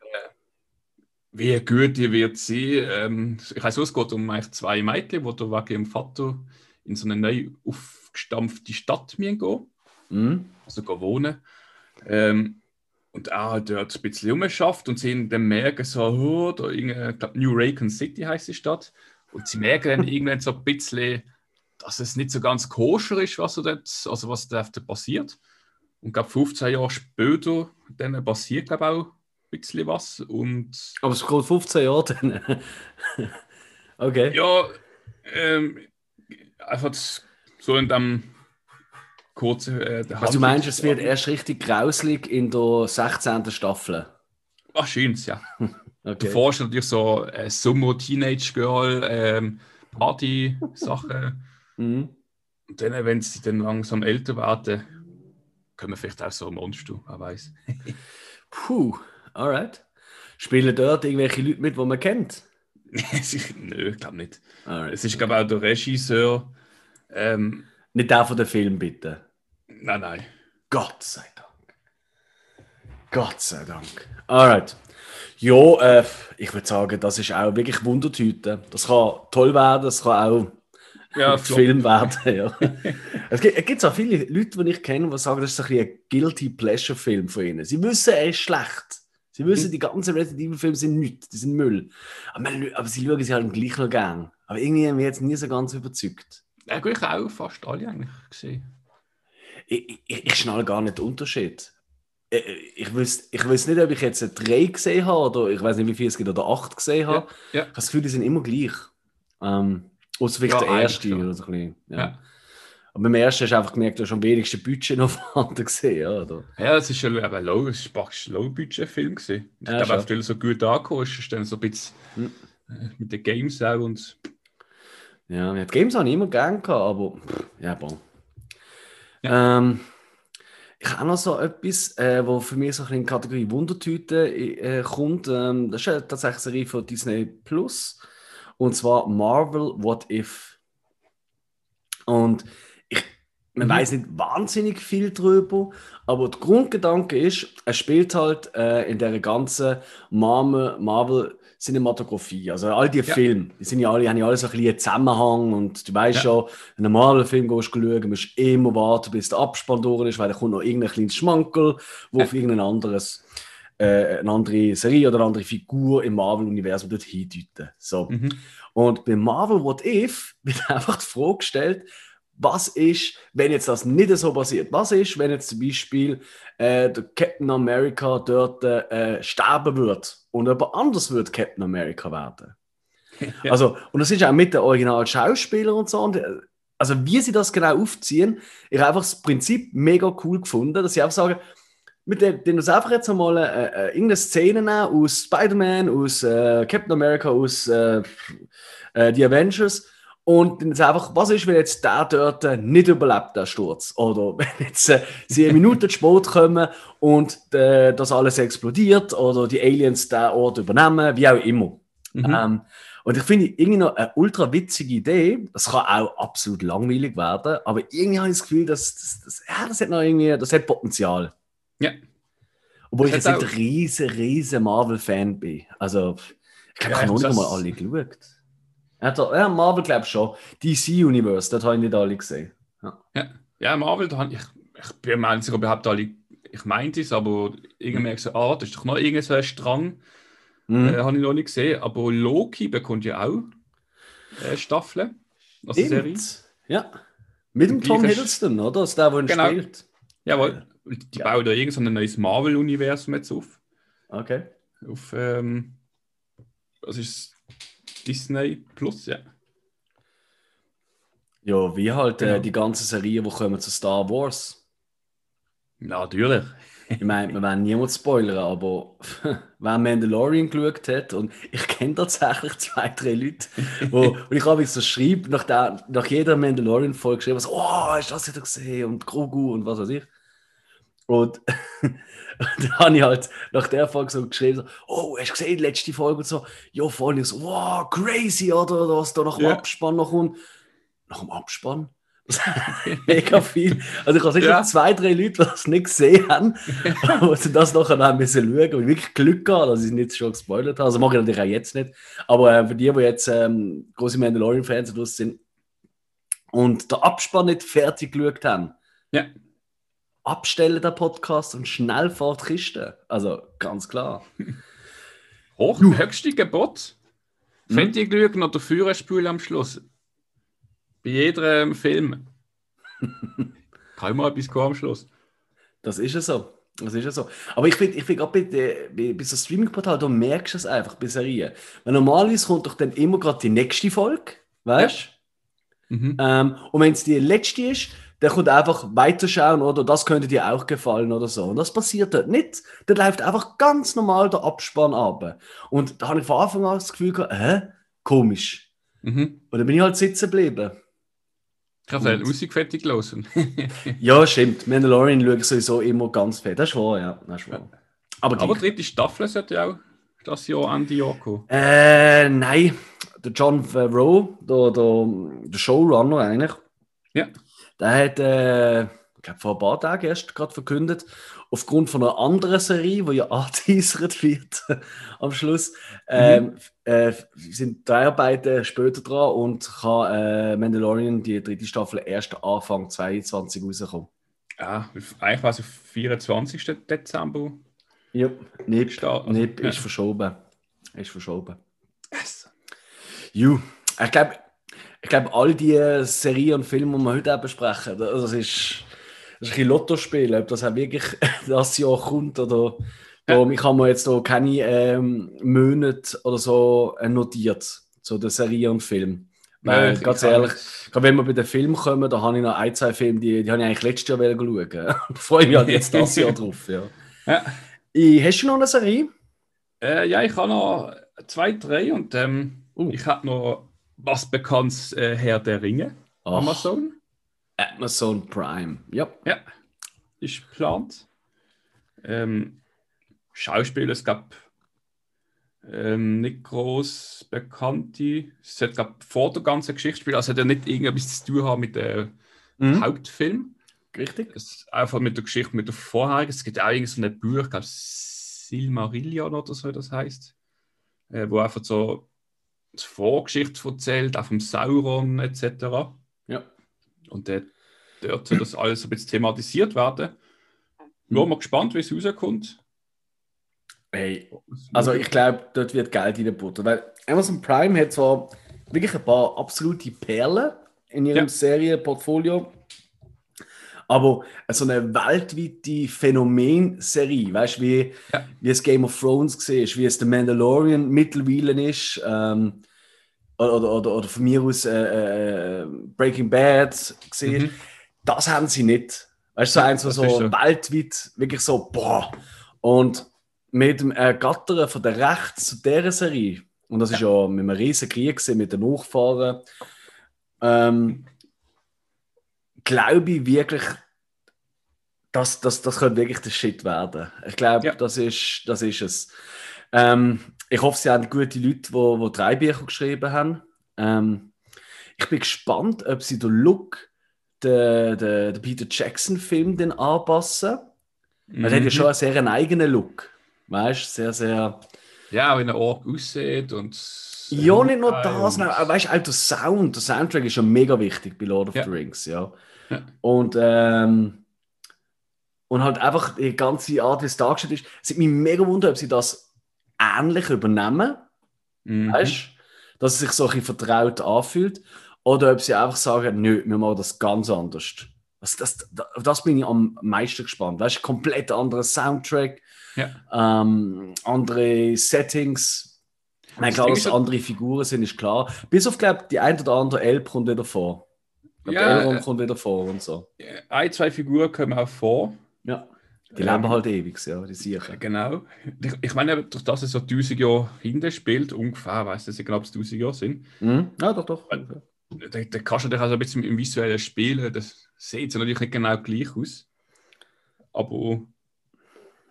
Wie gut die wird sie. Ähm, ich weiß, es geht um eigentlich zwei Mädchen, die da wegen ihrem Vater in so eine neu aufgestampfte Stadt gehen. Mhm. also gehen wohnen. Ähm, und halt dort ein bisschen rumschafft und sie dann merken so, oh, da irgendeine, New Raycon City heißt die Stadt. Und sie merken dann irgendwann so ein bisschen, dass es nicht so ganz koscher ist, was dort, also was da passiert. Und glaube, 15 Jahre später dann passiert glaube auch ein bisschen was. Und Aber es geht 15 Jahre dann. okay. ja, ähm, einfach so in dem kurzen. Äh, Also du meinst, es wird erst richtig grauslig in der 16. Staffel? Wahrscheinlich, ja. Okay. Davor ist natürlich so äh, Summer Teenage Girl, ähm, Party-Sachen. Mhm. Und dann, wenn sie dann langsam älter werden, kommen vielleicht auch so Monster, wer weiß. Puh, alright. Spielen dort irgendwelche Leute mit, die man kennt? Nö, ich glaube nicht. Alright. Es ist, glaube ich, auch der Regisseur. Ähm, Nicht der von dem Film, bitte. nein, nein. Gott sei Dank. Gott sei Dank. Alright. Ja, äh, ich würde sagen, das ist auch wirklich Wundertüte. Das kann toll werden, das kann auch Ja. Film werden. Ja. es gibt, auch viele Leute, die ich kenne, die sagen, das ist ein, ein Guilty Pleasure-Film von ihnen. Sie wissen, er ist schlecht. Sie wissen, die ganzen Resident Evil-Filme sind nichts, die sind Müll. Aber, man- aber sie schauen sie halt gleich noch gern. Aber irgendwie haben wir jetzt nie so ganz überzeugt. Ja, ich auch fast alle eigentlich gesehen. Ich, ich, ich schnall gar nicht den Unterschied. Ich, ich weiß ich weiß nicht, ob ich jetzt 3 gesehen habe oder ich weiß nicht, wie viel es gibt oder 8 gesehen habe. Ja, ja. Ich habe das Gefühl, die sind immer gleich. Ähm, außer vielleicht Ja, der erste oder so ein bisschen. Ja. Ja. Aber beim ersten hast du einfach gemerkt, du hast am wenigsten Budget noch vorhanden gesehen. Ja, oder? Ja, es ist ja ein Low-Budget-Film gewesen. Ich Ja, glaube, weil er so gut angekommen ist, dann so ein bisschen Hm. äh, mit den Games auch und Ja, die Games habe ich immer gern gehabt, aber ja, bon. Ähm, ich habe noch so etwas, äh, wo für mich so ein in die Kategorie Wundertüte äh, kommt. Ähm, das ist eine tatsächlich eine Serie von Disney Plus. Und zwar Marvel What If. Und ich, man Mhm. weiß nicht wahnsinnig viel drüber, aber der Grundgedanke ist, er spielt halt äh, in der ganzen Marvel, Marvel Cinematografie. Also all die Ja. Filme, die sind ja alle, haben ja alle so ein bisschen einen Zusammenhang und du weißt Ja. ja, wenn du einen Marvel-Film gehst, schauen, musst du immer warten, bis der Abspann durch ist, weil da kommt noch irgendein kleines Schmankerl, wo Ja. auf irgendein anderes, äh, eine andere Serie oder eine andere Figur im Marvel-Universum dort hindeuten. So. mhm. Und bei Marvel What If wird einfach die Frage gestellt, was ist, wenn jetzt das nicht so passiert? Was ist, wenn jetzt zum Beispiel äh, der Captain America dort äh, sterben wird und jemand anders wird Captain America werden? Ja. Also, und das ist auch mit den originalen Schauspielern und so. Und, äh, also, wie sie das genau aufziehen, ich habe einfach das Prinzip mega cool gefunden, dass sie einfach sagen, mit dem, den uns einfach jetzt einmal äh, äh, irgendeine Szene nehmen aus Spider-Man, aus äh, Captain America, aus äh, äh, die Avengers und dann jetzt einfach, was ist, wenn jetzt der dort nicht überlebt, der Sturz? Oder wenn jetzt äh, sie eine Minute zu spät kommen und äh, das alles explodiert oder die Aliens den Ort übernehmen, wie auch immer. Mhm. Ähm, und ich finde irgendwie noch eine ultra witzige Idee. Das kann auch absolut langweilig werden, aber irgendwie habe ich das Gefühl, dass, das, das, ja, das hat noch irgendwie, das hat Potenzial. Ja. Obwohl ich Das jetzt hat nicht ein riesen, riesen Marvel-Fan bin. Also, ich glaube, Ja, ich habe noch nicht mal alle geschaut. Ja, da- ja Marvel glaube ich schon. DC Universe, das habe ich nicht alle gesehen. Ja, Marvel, da hab ich, ich bin mir nicht sicher, ob überhaupt alle, ich meinte es, aber irgendwie merke ich so, ah, das ist doch noch irgendein so ein Strang, Mhm. äh, habe ich noch nicht gesehen, aber Loki bekommt ja auch äh, Staffeln, also Serie. Stimmt. Ja. Mit dem Tom Hiddleston, oder? Das ist der, der ihn Genau. spielt. Jawohl. Die Ja. bauen da irgend so ein neues Marvel-Universum jetzt auf. Okay. Auf, ähm, was ist? Disney Plus, ja. Ja, wie halt äh, Genau. die ganze Serie, die kommen zu Star Wars. Natürlich. Ich meine, wir werden niemand spoilern, aber wer Mandalorian geschaut hat, und ich kenne tatsächlich zwei, drei Leute, wo, und ich habe so schreibe, nach, der, nach jeder Mandalorian-Folge geschrieben, so, oh, hast du das wieder gesehen? Und Grogu und was weiß ich. Und dann habe ich halt nach der Folge so geschrieben, so, oh, hast du gesehen, die letzte Folge und so, ja, voll, ich so, wow, crazy, oder, was da nach dem Ja. Abspann noch kommt. Nach dem Abspann? Mega viel. Also ich habe sicher Ja. zwei, drei Leute, die das nicht gesehen haben, sie das nachher haben müssen schauen und wirklich Glück gehabt, dass ich es nicht schon gespoilert habe. Also mache ich natürlich auch jetzt nicht. Aber äh, für die, die jetzt ähm, große Mandalorian-Fans sind und der Abspann nicht fertig geschaut haben, Ja. Abstellen der Podcast und schnell vor die Kiste. Also ganz klar. Hoch, höchste Gebot. Mhm. Fände ich Glück noch der Führerspül am Schluss. Bei jedem Film. Kann immer etwas kommen am Schluss. Das ist ja so. Das ist ja so. Aber ich finde, ich find auch bei, der- bei, bei so Streaming-Portal, da merkst du es einfach bei Serien. Weil normalerweise kommt doch dann immer gerade die nächste Folge, weißt du? Mhm. Ähm, und wenn es die letzte ist, dann kommt einfach weiterschauen oder das könnte dir auch gefallen oder so. Und das passiert dort nicht. Dann läuft einfach ganz normal der Abspann ab. Und da habe ich von Anfang an das Gefühl gehabt, hä? Komisch. Mhm. Und dann bin ich halt sitzen geblieben. Ich habe. Musik fertig gelesen. Ja, stimmt. Mandalorian schaue ich sowieso immer ganz fett. Das ist wahr, ja. Das ist wahr. Aber, Aber die dritte Staffel sollte ja auch das Jahr Ende Jahr kommen. Äh, nein. Der John Favreau, der, der, der Showrunner eigentlich, Ja. Der hat, äh, ich glaube, vor ein paar Tagen erst gerade verkündet, aufgrund von einer anderen Serie, die ja angeteasert wird am Schluss, ähm, äh, sind drei Arbeiten später dran und kann äh, Mandalorian, die dritte Staffel, erst Anfang 22 rauskommen. Ja, auf- eigentlich war es auf 24. Dezember. Ja, nicht, also, nicht ja. ist verschoben. Ist verschoben. Yes. Ju, ich glaube, ich glaub, all die Serien und Filme, die wir heute auch besprechen, das das ist, das ist ein bisschen Lottospiel, ob das auch wirklich das Jahr kommt oder ja. ich habe mir jetzt da keine ähm, Monate oder so äh, notiert zu den Serien und Filmen. Weil, ich- ganz ich ehrlich, kann- gerade wenn wir bei den Filmen kommen, da habe ich noch ein, zwei Filme, die, die habe ich eigentlich letztes Jahr schauen. da freue ich mich halt jetzt das Jahr drauf. Ja. Ja. Ich, hast du noch eine Serie? Äh, ja, ich habe noch zwei, drei und ähm, Uh. ich habe noch was Bekanntes äh, Herr der Ringe. Ach. Amazon. Amazon Prime. Ja. Ja, ist geplant. Ähm, Schauspieler, es gab ähm, nicht groß Bekannte. Es hat gab vor der ganzen Geschichte spielen, also hat ja nicht irgendetwas zu tun haben mit dem Mhm. Hauptfilm. Richtig? Es ist einfach mit der Geschichte, mit der vorherigen. Es gibt auch irgend so ein Buch, ich glaube Silmarillion oder so das heißt, äh, wo einfach so die Vorgeschichte erzählt, auch vom Sauron etc. Ja. Und äh, dort soll das alles ein bisschen thematisiert werden. Nur mal gespannt, wie es rauskommt. Hey, also ich glaube, dort wird Geld reingebuttert. Weil Amazon Prime hat zwar wirklich ein paar absolute Perlen in ihrem Ja. Serienportfolio, aber so eine weltweite Phänomenserie, weißt du, wie, Ja. wie es Game of Thrones gesehen ist, wie es The Mandalorian mittlerweile ist, ähm, oder, oder, oder, von mir aus äh, äh, Breaking Bad gesehen, Mhm. das haben sie nicht. Weißt du, so eins, was so, weltweit wirklich so, boah. Und mit dem Ergattern von der Rechts zu dieser Serie, und das ist ja mit einem riesen Krieg gewesen, mit den Nachfahren, ähm, glaube ich wirklich, dass das, das könnte wirklich der Shit werden. Ich glaube, Ja. das, ist, das ist es. Ähm, ich hoffe, sie haben gute Leute, die, die drei Bücher geschrieben haben. Ähm, ich bin gespannt, ob sie den Look den, den, den Peter Jackson-Film dann anpassen. Er hat ja Mhm. schon einen sehr einen eigenen Look. Weißt sehr, sehr. Ja, wie ein Ork aussieht und. Ja, nicht nur das, nein, aber weißt du, auch der Sound, der Soundtrack ist schon mega wichtig bei Lord of Ja. the Rings, ja. Ja. Und, ähm, und halt einfach die ganze Art, wie es dargestellt ist, es hat mich mega wundern, ob sie das ähnlich übernehmen, Mhm. weißt dass es sich so ein bisschen vertraut anfühlt. oder ob sie einfach sagen, nö, wir machen das ganz anders. Das, das, das, bin ich am meisten gespannt. Weißt du, komplett anderer Soundtrack, Ja. ähm, andere Settings. Ich Das klar, dass ist- andere Figuren sind, ist klar. Bis auf, glaube die ein oder andere Elb kommt wieder vor. Ja, der Elrond äh, kommt wieder vor und so. Ein, zwei Figuren kommen auch vor. Ja. Die Ähm, leben halt ewig, ja, die Siechen. Genau. Ich, ich meine, durch das es so 1000 Jahre hinten spielt, ungefähr, weiß nicht genau, ob es 1000 Jahre sind, Mhm. Ja, doch, doch. da, da kannst du dich also ein bisschen im visuellen Spielen, das sieht natürlich nicht genau gleich aus. Aber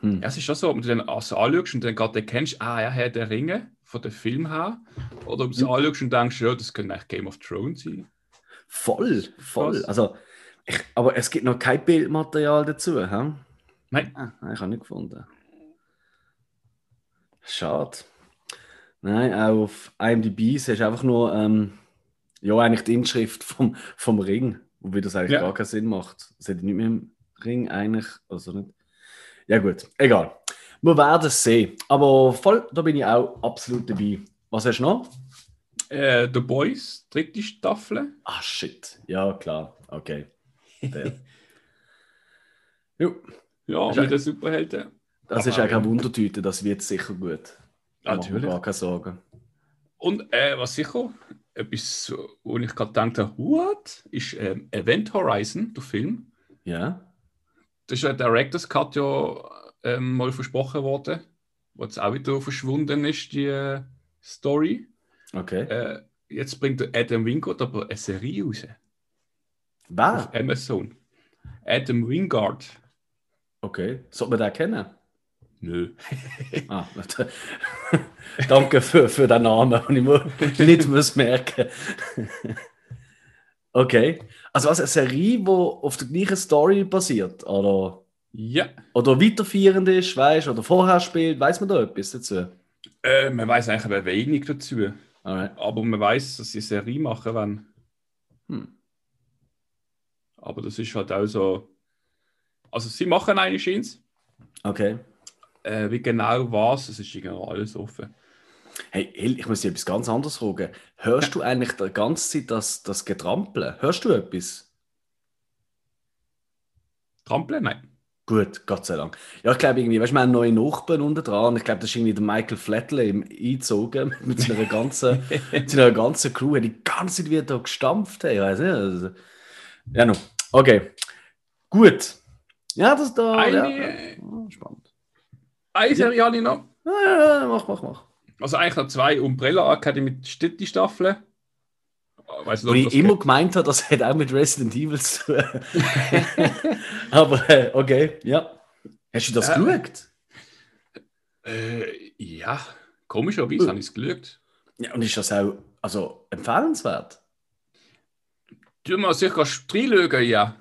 Hm. ja, es ist schon so, ob du den also anschaust und dann gerade kennst, ah ja, Herr der Ringe, von dem Film her, oder ob du es Mhm. anschaust und denkst, ja, das könnte eigentlich Game of Thrones sein. Voll, voll. Krass. Also, ich, aber es gibt noch kein Bildmaterial dazu. Hä? Nein. Ah, ich habe nicht gefunden. Schade. Nein, auch auf IMDb ist einfach nur ähm, ja, eigentlich die Inschrift vom, vom Ring, wobei das eigentlich Ja. gar keinen Sinn macht. Das hätte nicht mit dem Ring eigentlich, also nicht. Ja gut, egal. Wir werden es sehen. Aber voll, da bin ich auch absolut dabei. Was hast du noch? Äh, The Boys, dritte Staffel. Ah, shit. Ja, klar. Okay. Jo, Ja, Ist den Superhelden. das ist Aber, auch keine ähm, Wundertüte, das wird sicher gut. Da Natürlich. Gar keine Sorgen. Und äh, was sicher, etwas, wo ich gerade dachte, what? Ist ähm, Event Horizon, der Film. Ja. Das ist ja der Director's Cut ja ähm, mal versprochen worden, wo jetzt auch wieder verschwunden ist, die äh, Story. Okay. Äh, jetzt bringt Adam Wingard aber eine Serie raus Wer? auf Amazon. Adam Wingard. Okay. Sollte man den kennen? Nö. Ah, danke für, für den Namen, ich mir nicht muss merken Okay. Also was, eine Serie, die auf der gleichen Story basiert? Oder, Ja, oder weiterführend ist, weißt oder vorher spielt? Weiß man da etwas dazu? äh, man weiß eigentlich aber wenig dazu. Alright. Aber man weiß, dass sie Serie machen wollen. Hm. Aber das ist halt auch so. Also, sie machen eine Scheins. Okay. Äh, wie genau was, es ist irgendwie alles offen. Hey, ich muss dich etwas ganz anderes fragen. Hörst du eigentlich die ganze Zeit das, das Getrampeln? Hörst du etwas? Trampeln? Nein. Gut, Gott sei Dank. Ja, ich glaube irgendwie, weißt du, wir haben neue Nachbarn unten dran. Ich glaube, das ist irgendwie der Michael Flatley im- eingezogen mit seiner ganzen, mit seiner ganzen Crew. Hat Die ganze Zeit wieder da gestampft. Hey, weiß nicht. Also, ja, no. Okay. Gut. Ja, das da. Ja, Eine- ja. Spannend. Eine Serie habe ich noch. Ja, ja, ja, mach, mach, mach. Also eigentlich noch zwei Umbrella Academy Städte-Staffeln. Weißt du, Wo ich immer gemeint habe, das hat auch mit Resident Evil zu tun. Aber äh, okay, ja. Hast du das Äh, geschaut? Äh, ja, komischerweise habe ich es geschaut. Ja, und ist das auch also, empfehlenswert? Du mal sicher reinschauen, ja.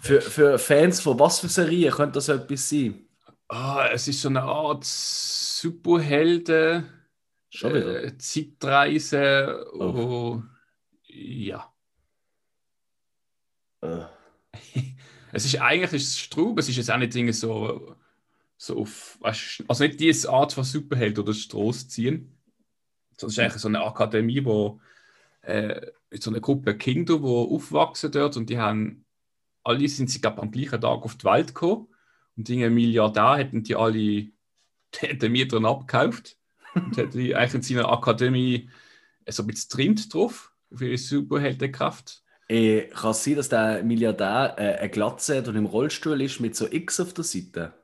Für, für Fans von was für Serien könnte das etwas sein? Ah, es ist so eine Art Superhelden, Schon wieder. äh, Zeitreise, Oh. oh. Ja. Äh, Es ist eigentlich ist es Straub, es ist jetzt auch nicht Dinge so, so auf, also nicht diese Art von Superheld oder Straß ziehen. sondern Es ist eigentlich so eine Akademie, wo äh, mit so einer Gruppe Kinder, die aufwachsen dort und die haben, alle sind sie glaub, am gleichen Tag auf die Welt gekommen und die Milliardär hätten die alle hätten mir dran abgekauft und hätten die eigentlich in seiner Akademie so ein bisschen trimmt drauf für ihre Superheldenkraft. äh, kann es sein, dass der Milliardär äh, eine Glatze hat und im Rollstuhl ist mit so X auf der Seite?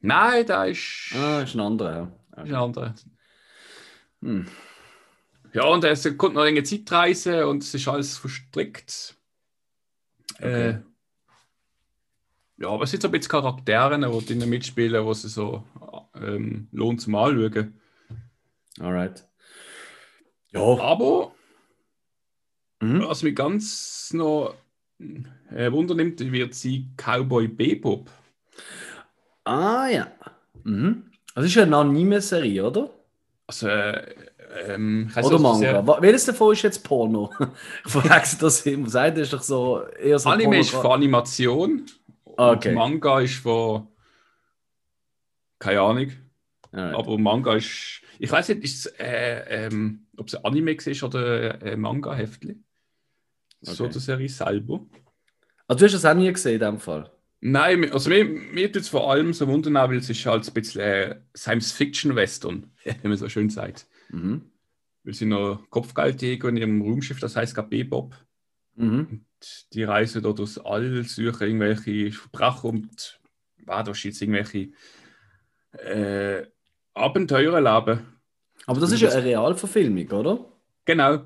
Nein, da ist, Ah, ist ein anderer. Ja. ist ein anderer. Hm. Ja, und es kommt noch eine Zeitreise und es ist alles verstrickt. Okay. Äh, ja, aber es sind so ein bisschen Charaktere, die drinnen mitspielen, wo sie so ähm, lohnt zum Anschauen. Alright. Ja. Aber Mhm. was mich ganz noch äh, wundernimmt, wird sie Cowboy Bebop. Ah ja. Mhm. Das ist ja eine Anime-Serie, oder? Also, äh, ähm, Oder Manga. Wa- Welches davon ist jetzt Porno? Ich verwechsel das immer. Seid ist doch so eher so Anime ist von Animation. Okay. Und Manga ist von. Keine Ahnung. Alright. Aber Manga ist. Ich weiß nicht, äh, ähm, ob es Anime ist oder ein Manga-Heftli. So Okay. die Serie selber. Also, du hast das auch nie gesehen in dem Fall. Nein, mir- also mir, mir tut es vor allem so wundern, weil es ist halt ein bisschen äh, Science-Fiction-Western, wie man so schön sagt. Mhm. Weil sie noch Kopfgeldjäger in ihrem Raumschiff, das heißt gerade Bebop. Mhm. Die reisen dort durchs All, suchen irgendwelche Verbrecher und war da jetzt irgendwelche äh, Abenteuer erleben. Aber das ist ja eine Realverfilmung, oder? Genau.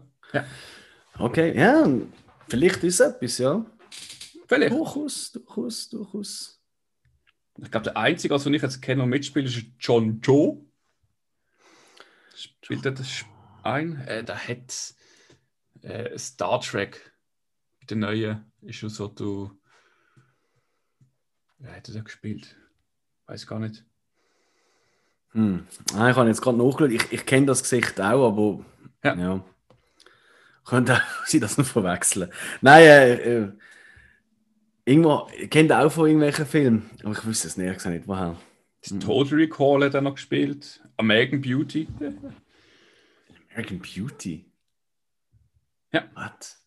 Okay, ja, vielleicht ist es etwas, ja. Vielleicht. Durchaus, durchaus, durchaus. Ich glaube, der einzige, also, den ich jetzt kenne und mitspiele, ist John Joe. Spielt er das ein? Äh, der hat äh, Star Trek. Bei der neuen ist schon so, du. Wer hat er da gespielt? Weiß gar nicht. Hm. Ah, ich habe jetzt gerade nachgeschaut. Ich, ich kenne das Gesicht auch, aber Ja. ja. Könnte auch sie das noch verwechseln. Nein, äh, äh, irgendwo, ich kenne auch von irgendwelchen Filmen, aber ich wüsste es nicht, ich nicht woher. Das Total Recall hat er noch gespielt. American Beauty. American Beauty? Ja. Was?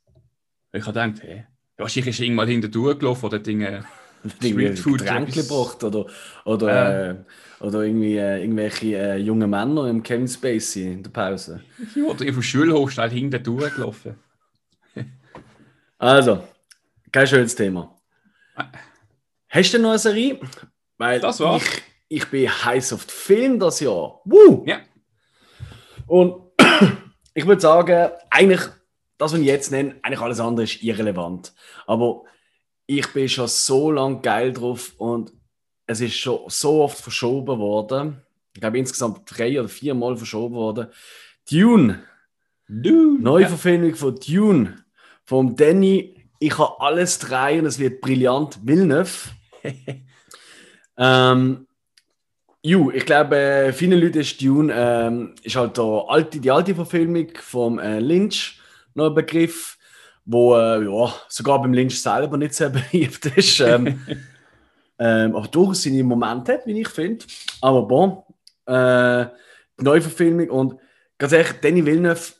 Ich habe gedacht, hey, wahrscheinlich ist irgendwann hinter durchgelaufen oder Dinge. Street Food Getränke gebracht oder, oder, äh, oder irgendwie äh, irgendwelche äh, junge Männer im Kevin Spacey in der Pause. Oder vom Schulhof schnell hinter durchgelaufen. Also, kein schönes Thema. Hast du noch eine Serie? Weil Das war's. ich, ich bin heiß auf den Film das Jahr. Woo! Ja. Und ich würde sagen, eigentlich, das, was ich jetzt nenne, eigentlich alles andere ist irrelevant. Aber ich bin schon so lange geil drauf und es ist schon so oft verschoben worden. Ich glaube, insgesamt drei oder vier Mal verschoben worden. Dune. Du. Neuverfilmung von Dune. Vom Danny. Ich habe alles drei und es wird brillant. Villeneuve. ähm, ju, ich glaube, vielen Leuten ist Dune ähm, ist halt der alte, die alte Verfilmung vom äh, Lynch noch ein Begriff, wo äh, ja, sogar beim Lynch selber nicht sehr beliebt ist. Ähm, ähm, aber durchaus seine Momente hat, wie ich finde. Aber bon, äh, die Neuverfilmung und ganz ehrlich, Danny Villeneuve,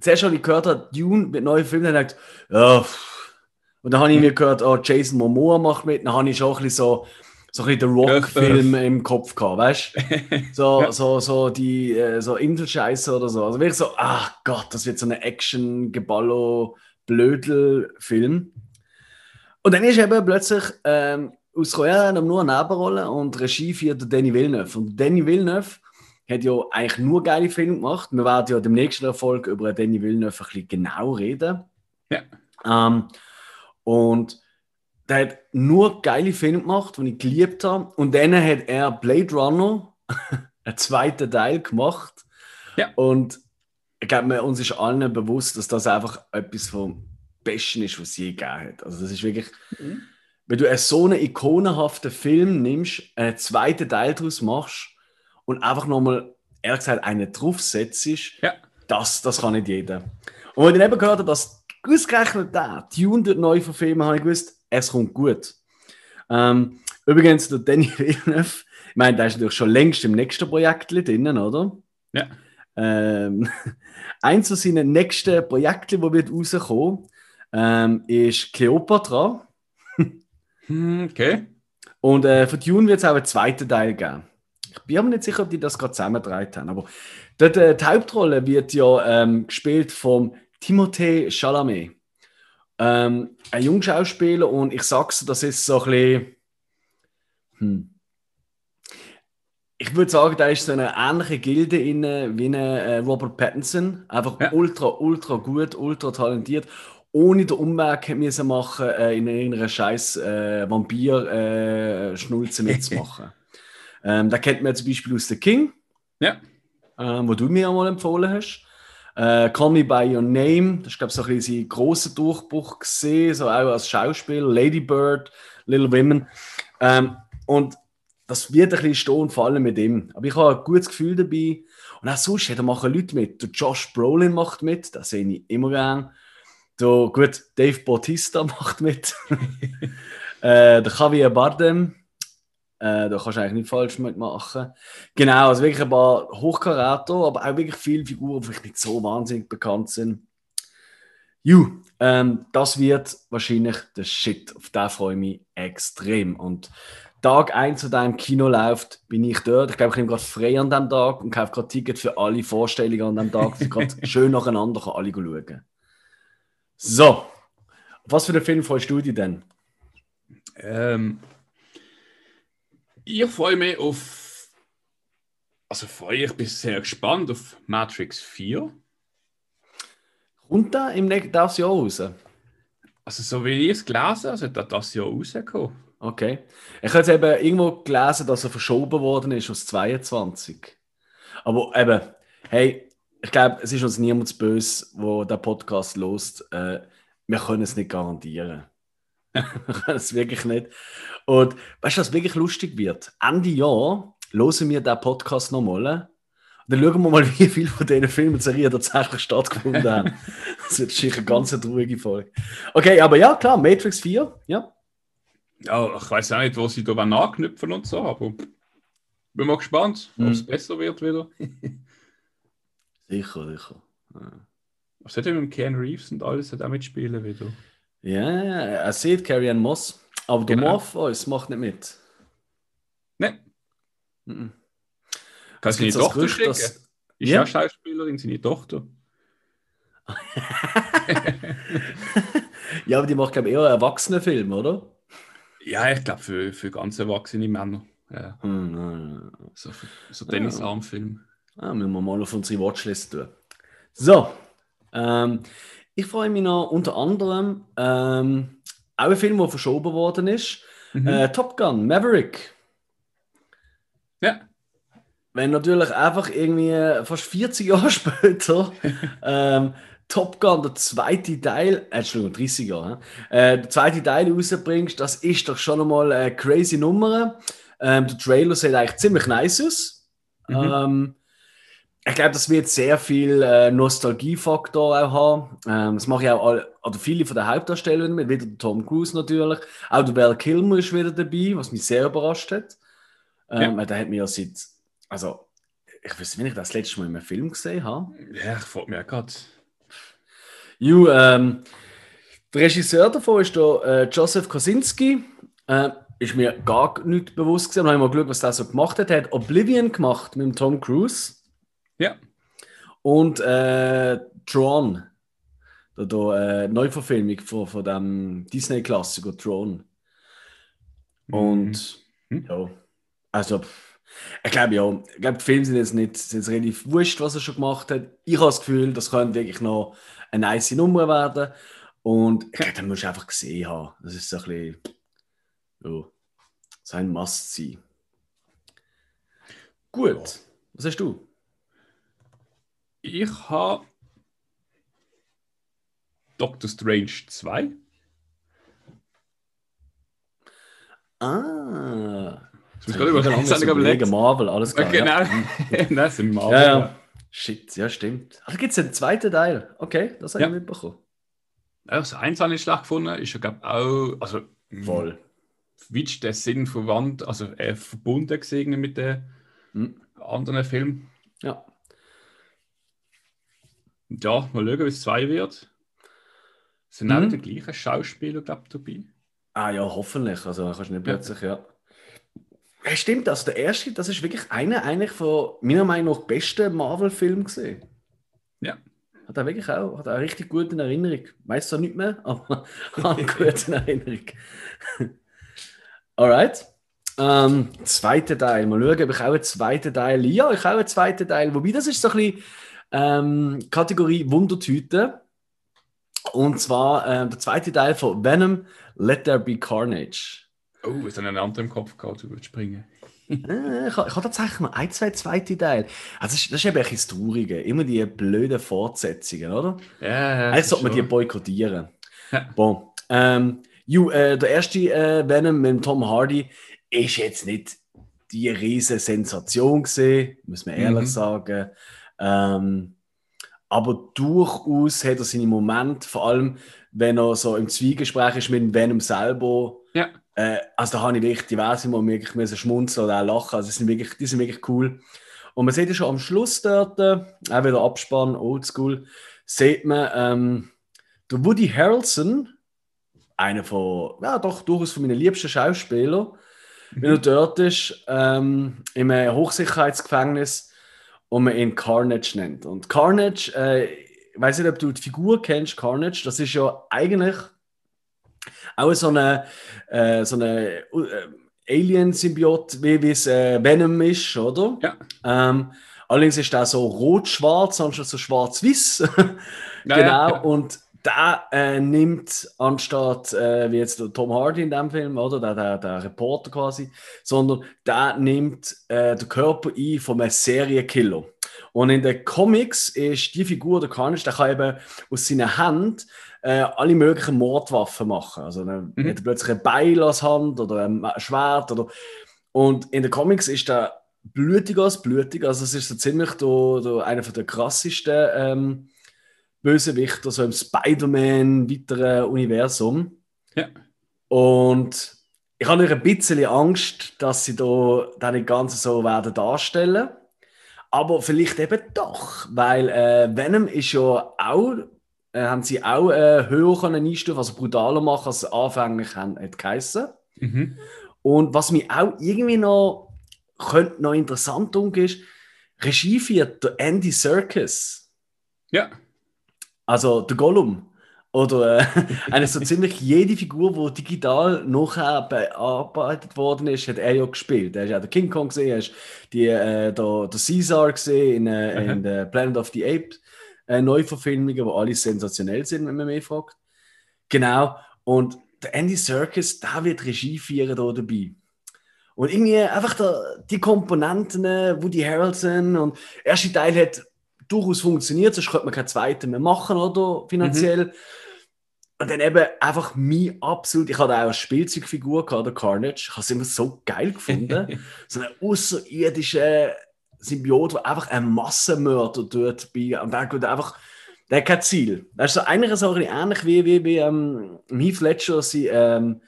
zuerst habe ich gehört, dass Dune wird neu Film, dann habe gedacht, ja. Und dann habe ich mir gehört, oh, Jason Momoa macht mit, dann habe ich schon ein bisschen so, so ein bisschen den Rock-Film im Kopf gehabt, weißt du? So, so, so die äh, so Inselscheiße oder so. Also wirklich so, ach Gott, das wird so eine Action-Geballo-Blödel-Film. Und dann ist eben plötzlich ähm, aus Royal nur eine Nebenrolle und Regie führt Danny Villeneuve. Und Danny Villeneuve hat ja eigentlich nur geile Filme gemacht. Wir werden ja dem nächsten Erfolg über Danny Villeneuve ein bisschen genau reden. Ja. Ähm, und der hat nur geile Filme gemacht, die ich geliebt habe. Und dann hat er Blade Runner, einen zweiten Teil gemacht. Ja. Und ich glaube, uns ist allen bewusst, dass das einfach etwas vom Besten ist, was es je gegeben hat. Also das ist wirklich, Mhm. wenn du einen so einen ikonenhaften Film nimmst, einen zweiten Teil daraus machst und einfach nochmal, ehrlich gesagt, einen draufsetzt, Ja. das, das kann nicht jeder. Und wenn ich dann eben gehört habe, dass ausgerechnet der Dune dort neu verfilmen, habe ich gewusst, es kommt gut. Ähm, übrigens, der Danny Villeneuve, ich meine, der ist natürlich schon längst im nächsten Projekt drin, oder? Ja. Ähm, eins von seinen nächsten Projekten, wo wird rauskommen, ähm, ist Cleopatra. Hm, Okay. Und äh, von Dune wird es auch einen zweiten Teil geben. Ich bin aber nicht sicher, ob die das gerade zusammengetragen haben. Aber dort, äh, die Hauptrolle wird ja ähm, gespielt vom Timothée Chalamet. Ähm, ein Jungschauspieler und ich sag's, das ist so ein bisschen. Hm. Ich würde sagen, da ist so eine ähnliche Gilde inne wie eine, äh, Robert Pattinson. Einfach Ja. ultra, ultra gut, ultra talentiert. Ohne den Umweg müssen machen, äh, in irgendeiner scheiß äh, Vampir-Schnulze mitzumachen. ähm, da kennt man zum Beispiel aus The King, Ja. ähm, wo du mir einmal empfohlen hast. Äh, Call Me By Your Name, das ist, glaube ich, so ein bisschen sein grosser Durchbruch gesehen, so auch als Schauspieler. Lady Bird, Little Women. Ähm, und das wird ein bisschen stehen und fallen mit ihm. Aber ich habe ein gutes Gefühl dabei. Und auch sonst, ja, da machen Leute mit. Der Josh Brolin macht mit, das sehe ich immer gern. Der, gut, Dave Bautista macht mit. äh, der Javier Bardem, äh, da kannst du eigentlich nicht falsch mitmachen. Genau, also wirklich ein paar Hochkaräter, aber auch wirklich viele Figuren, die vielleicht nicht so wahnsinnig bekannt sind. Ju, ähm, das wird wahrscheinlich der Shit. Auf den freue ich mich extrem. Und Tag 1, zu deinem Kino läuft, bin ich dort. Ich glaube, ich nehme gerade frei an dem Tag und kaufe gerade Ticket für alle Vorstellungen an dem Tag. Ich gerade schön nacheinander kann alle schauen. So, was für einen Film freust du dich denn? Ähm, ich freue mich auf. Also freue ich bin sehr gespannt auf Matrix 4. Kommt der im nächsten Jahr raus? Also so wie ich es gelesen habe, sollte das Jahr rauskommen. Okay. Ich habe jetzt eben irgendwo gelesen, dass er verschoben worden ist aus 22. Aber eben, hey, ich glaube, es ist uns niemand böse, wo der Podcast lost. Äh, wir können es nicht garantieren. wir können es wirklich nicht. Und weißt du, was wirklich lustig wird? Ende Jahr hören wir den Podcast nochmal. Und dann schauen wir mal, wie viele von diesen Filmen und Serien tatsächlich stattgefunden haben. das wird sicher eine ganz ruhige Folge. Okay, aber ja, klar, Matrix 4, ja. Ja, ich weiß auch nicht, wo sie da anknüpfen und so, aber bin mal gespannt, ob es Mhm. besser wird wieder. Sicher, sicher. Ja. Was hat er mit dem Ken Reeves und alles hat auch mitspielen wieder? Ja, er sieht Carrie Ann Moss, aber der Genau. Morpheus macht nicht mit. Nein, Mhm. kann Es seine Tochter Gerücht, schicken. dass- Ist Ja. auch Schauspielerin, seine Tochter. Ja, aber die macht, glaube ich, eher Erwachsenenfilme, oder? Ja, ich glaube für, für ganz erwachsene Männer. Ja, Hm, nein, nein. so, so Tennisarmfilm. Ah, müssen wir mal auf unsere Watchlist tun. So, ähm, ich freue mich noch unter anderem ähm, auch ein Film, der verschoben worden ist. Mhm. Äh, Top Gun, Maverick. Ja, Wenn natürlich einfach irgendwie fast 40 Jahre später ähm, Top Gun, der zweite Teil, äh, Entschuldigung, 30 Jahre, äh, der zweite Teil rausbringst, das ist doch schon einmal eine crazy Nummer. Ähm, der Trailer sieht eigentlich ziemlich nice aus. Mhm. Ähm, ich glaube, das wird sehr viel äh, Nostalgiefaktor auch haben. Ähm, das mache ich auch alle, oder viele von den Hauptdarstellern mit, wieder der Tom Cruise natürlich. Auch der Val Kilmer ist wieder dabei, was mich sehr überrascht hat. Ähm, Der hat mir ja seit, also ich weiß nicht, wenn ich das letzte Mal in einem Film gesehen habe. ja ich freue mich auch gerade. Ju, ähm, der Regisseur davon ist der, äh, Joseph Kosinski. Äh, ist mir gar nicht bewusst gewesen. Dann habe ich mal geschaut, was der so gemacht hat. Er hat Oblivion gemacht mit dem Tom Cruise Ja, und äh, Tron. Der, der äh, Neuverfilmung von, von dem Disney-Klassiker Tron. Und Mhm. ja, also ich glaube ja, ich glaube, die Filme sind jetzt nicht sind jetzt relativ wurscht, was er schon gemacht hat. Ich habe das Gefühl, das könnte wirklich noch eine nice Nummer werden. Und ich glaube, den musst du einfach gesehen haben. Das ist so ein bisschen ja, so ein Must sein. Gut, was hast du? ich habe Doctor Strange 2. Ah, Jetzt muss ich gerade überlegen, ich. Marvel, alles klar. genau. Ja. Nein, das sind Marvel. Ja, ja. Shit, ja, stimmt. Ach, da gibt es einen zweiten Teil. Okay, das habe Ja. ich mitbekommen. Ja, Das eins habe ich schlecht gefunden, ist ja, glaube auch, also Voll. wie ist der Sinn verwandt, also äh, verbunden gesehen mit den Hm. anderen Filmen. Ja. Ja, mal schauen, wie es zwei wird. Sind auch Mhm. die gleichen Schauspieler, glaube ich, dabei. Ah ja, hoffentlich. Also kannst du nicht plötzlich, ja. ja. Stimmt, also der erste, das ist wirklich einer eigentlich von meiner Meinung nach besten Marvel-Film gesehen. Ja. Hat er wirklich auch, hat er richtig gut in Erinnerung. Weiß zwar nicht mehr, aber hat eine gute Erinnerung. Alright. Ähm, zweiter Teil. Mal schauen, ob ich auch einen zweiten Teil. Ja, ich auch einen zweiten Teil. Wobei, das ist so ein bisschen ähm, Kategorie Wundertüte. Und zwar ähm, der zweite Teil von Venom, Let There Be Carnage. Oh, habe ich einen anderen im Kopf gehabt, du würdest springen. Ich habe ich habe tatsächlich noch ein, zwei zweite Teile. Also das, ist, das ist eben ein das Traurige. Immer die blöden Fortsetzungen, oder? Ja, ja. Eigentlich sollte man die boykottieren. Ja. Bon. Ähm, ju, äh, der erste äh, Venom mit Tom Hardy ist jetzt nicht die riesige Sensation gesehen, muss man ehrlich Mhm. sagen. Ähm, aber durchaus hat er seine Momente, vor allem wenn er so im Zwiegespräch ist mit Venom selber. Ja. Äh, also da habe ich wirklich diverse Mal wirklich müssen schmunzeln oder auch lachen. Also die sind wirklich, die sind wirklich cool. Und man sieht ja schon am Schluss dort, äh, auch wieder Abspann, Oldschool, sieht man, ähm, der Woody Harrelson, einer von, ja doch, durchaus von meinen liebsten Schauspielern, mhm. wenn er dort ist, ähm, im Hochsicherheitsgefängnis und man ihn Carnage nennt. Und Carnage, äh, ich weiß nicht, ob du die Figur kennst, Carnage, das ist ja eigentlich auch so eine, äh, so eine äh, Alien-Symbiot, wie es äh, Venom ist, oder? Ja. Ähm, allerdings ist der so rot-schwarz, anstatt so schwarz-weiß. genau, ja, ja. und der äh, nimmt anstatt äh, wie jetzt der Tom Hardy in dem Film, oder der, der, der Reporter quasi, sondern der nimmt äh, den Körper ein von einem Serienkiller. Und in den Comics ist die Figur, der Carnage, der kann eben aus seiner Hand äh, alle möglichen Mordwaffen machen. Also dann mhm. hat er plötzlich ein Beil als Hand oder ein Schwert. Oder... Und in den Comics ist der blutiger als blutig. Also es ist so ziemlich der, der, einer der krassesten ähm, Bösewichter so im Spider-Man weiteren Universum. Ja. Und ich habe ein bisschen Angst, dass sie da dann nicht ganz so werden darstellen. Aber vielleicht eben doch, weil äh, Venom ist ja auch, äh, haben sie auch äh, höher können einstufen, also brutaler machen, als anfänglich haben, hat geheißen. Mhm. Und was mir auch irgendwie noch, könnte noch interessant umgehen, ist, Regie führt der Andy Serkis. Ja. Also der Gollum. Oder äh, eine so ziemlich jede Figur, die digital nachher bearbeitet worden ist, hat er ja gespielt. Er hat ja der King Kong gesehen, er hat die, äh, der, der Caesar gesehen in, äh, in der Planet of the Apes äh, Neuverfilmungen, die alle sensationell sind, wenn man mich fragt. Genau. Und der Andy Serkis, da wird Regie führen da dabei. Und irgendwie einfach der, die Komponenten, Woody Harrelson und der erste Teil hat durchaus funktioniert, sonst könnte man keinen zweiten mehr machen, oder? Finanziell. Mhm. Und dann eben einfach mein absolut, ich hatte auch eine Spielzeugfigur gehabt, der Carnage. Ich habe es immer so geil gefunden. so eine außerirdische Symbiot, der einfach ein Massenmörder dort bei. Und der geht einfach, der hat kein Ziel. Das ist so eigentlich so ähnlich wie, wie, wie ähm, Heath Ledger sein, ähm,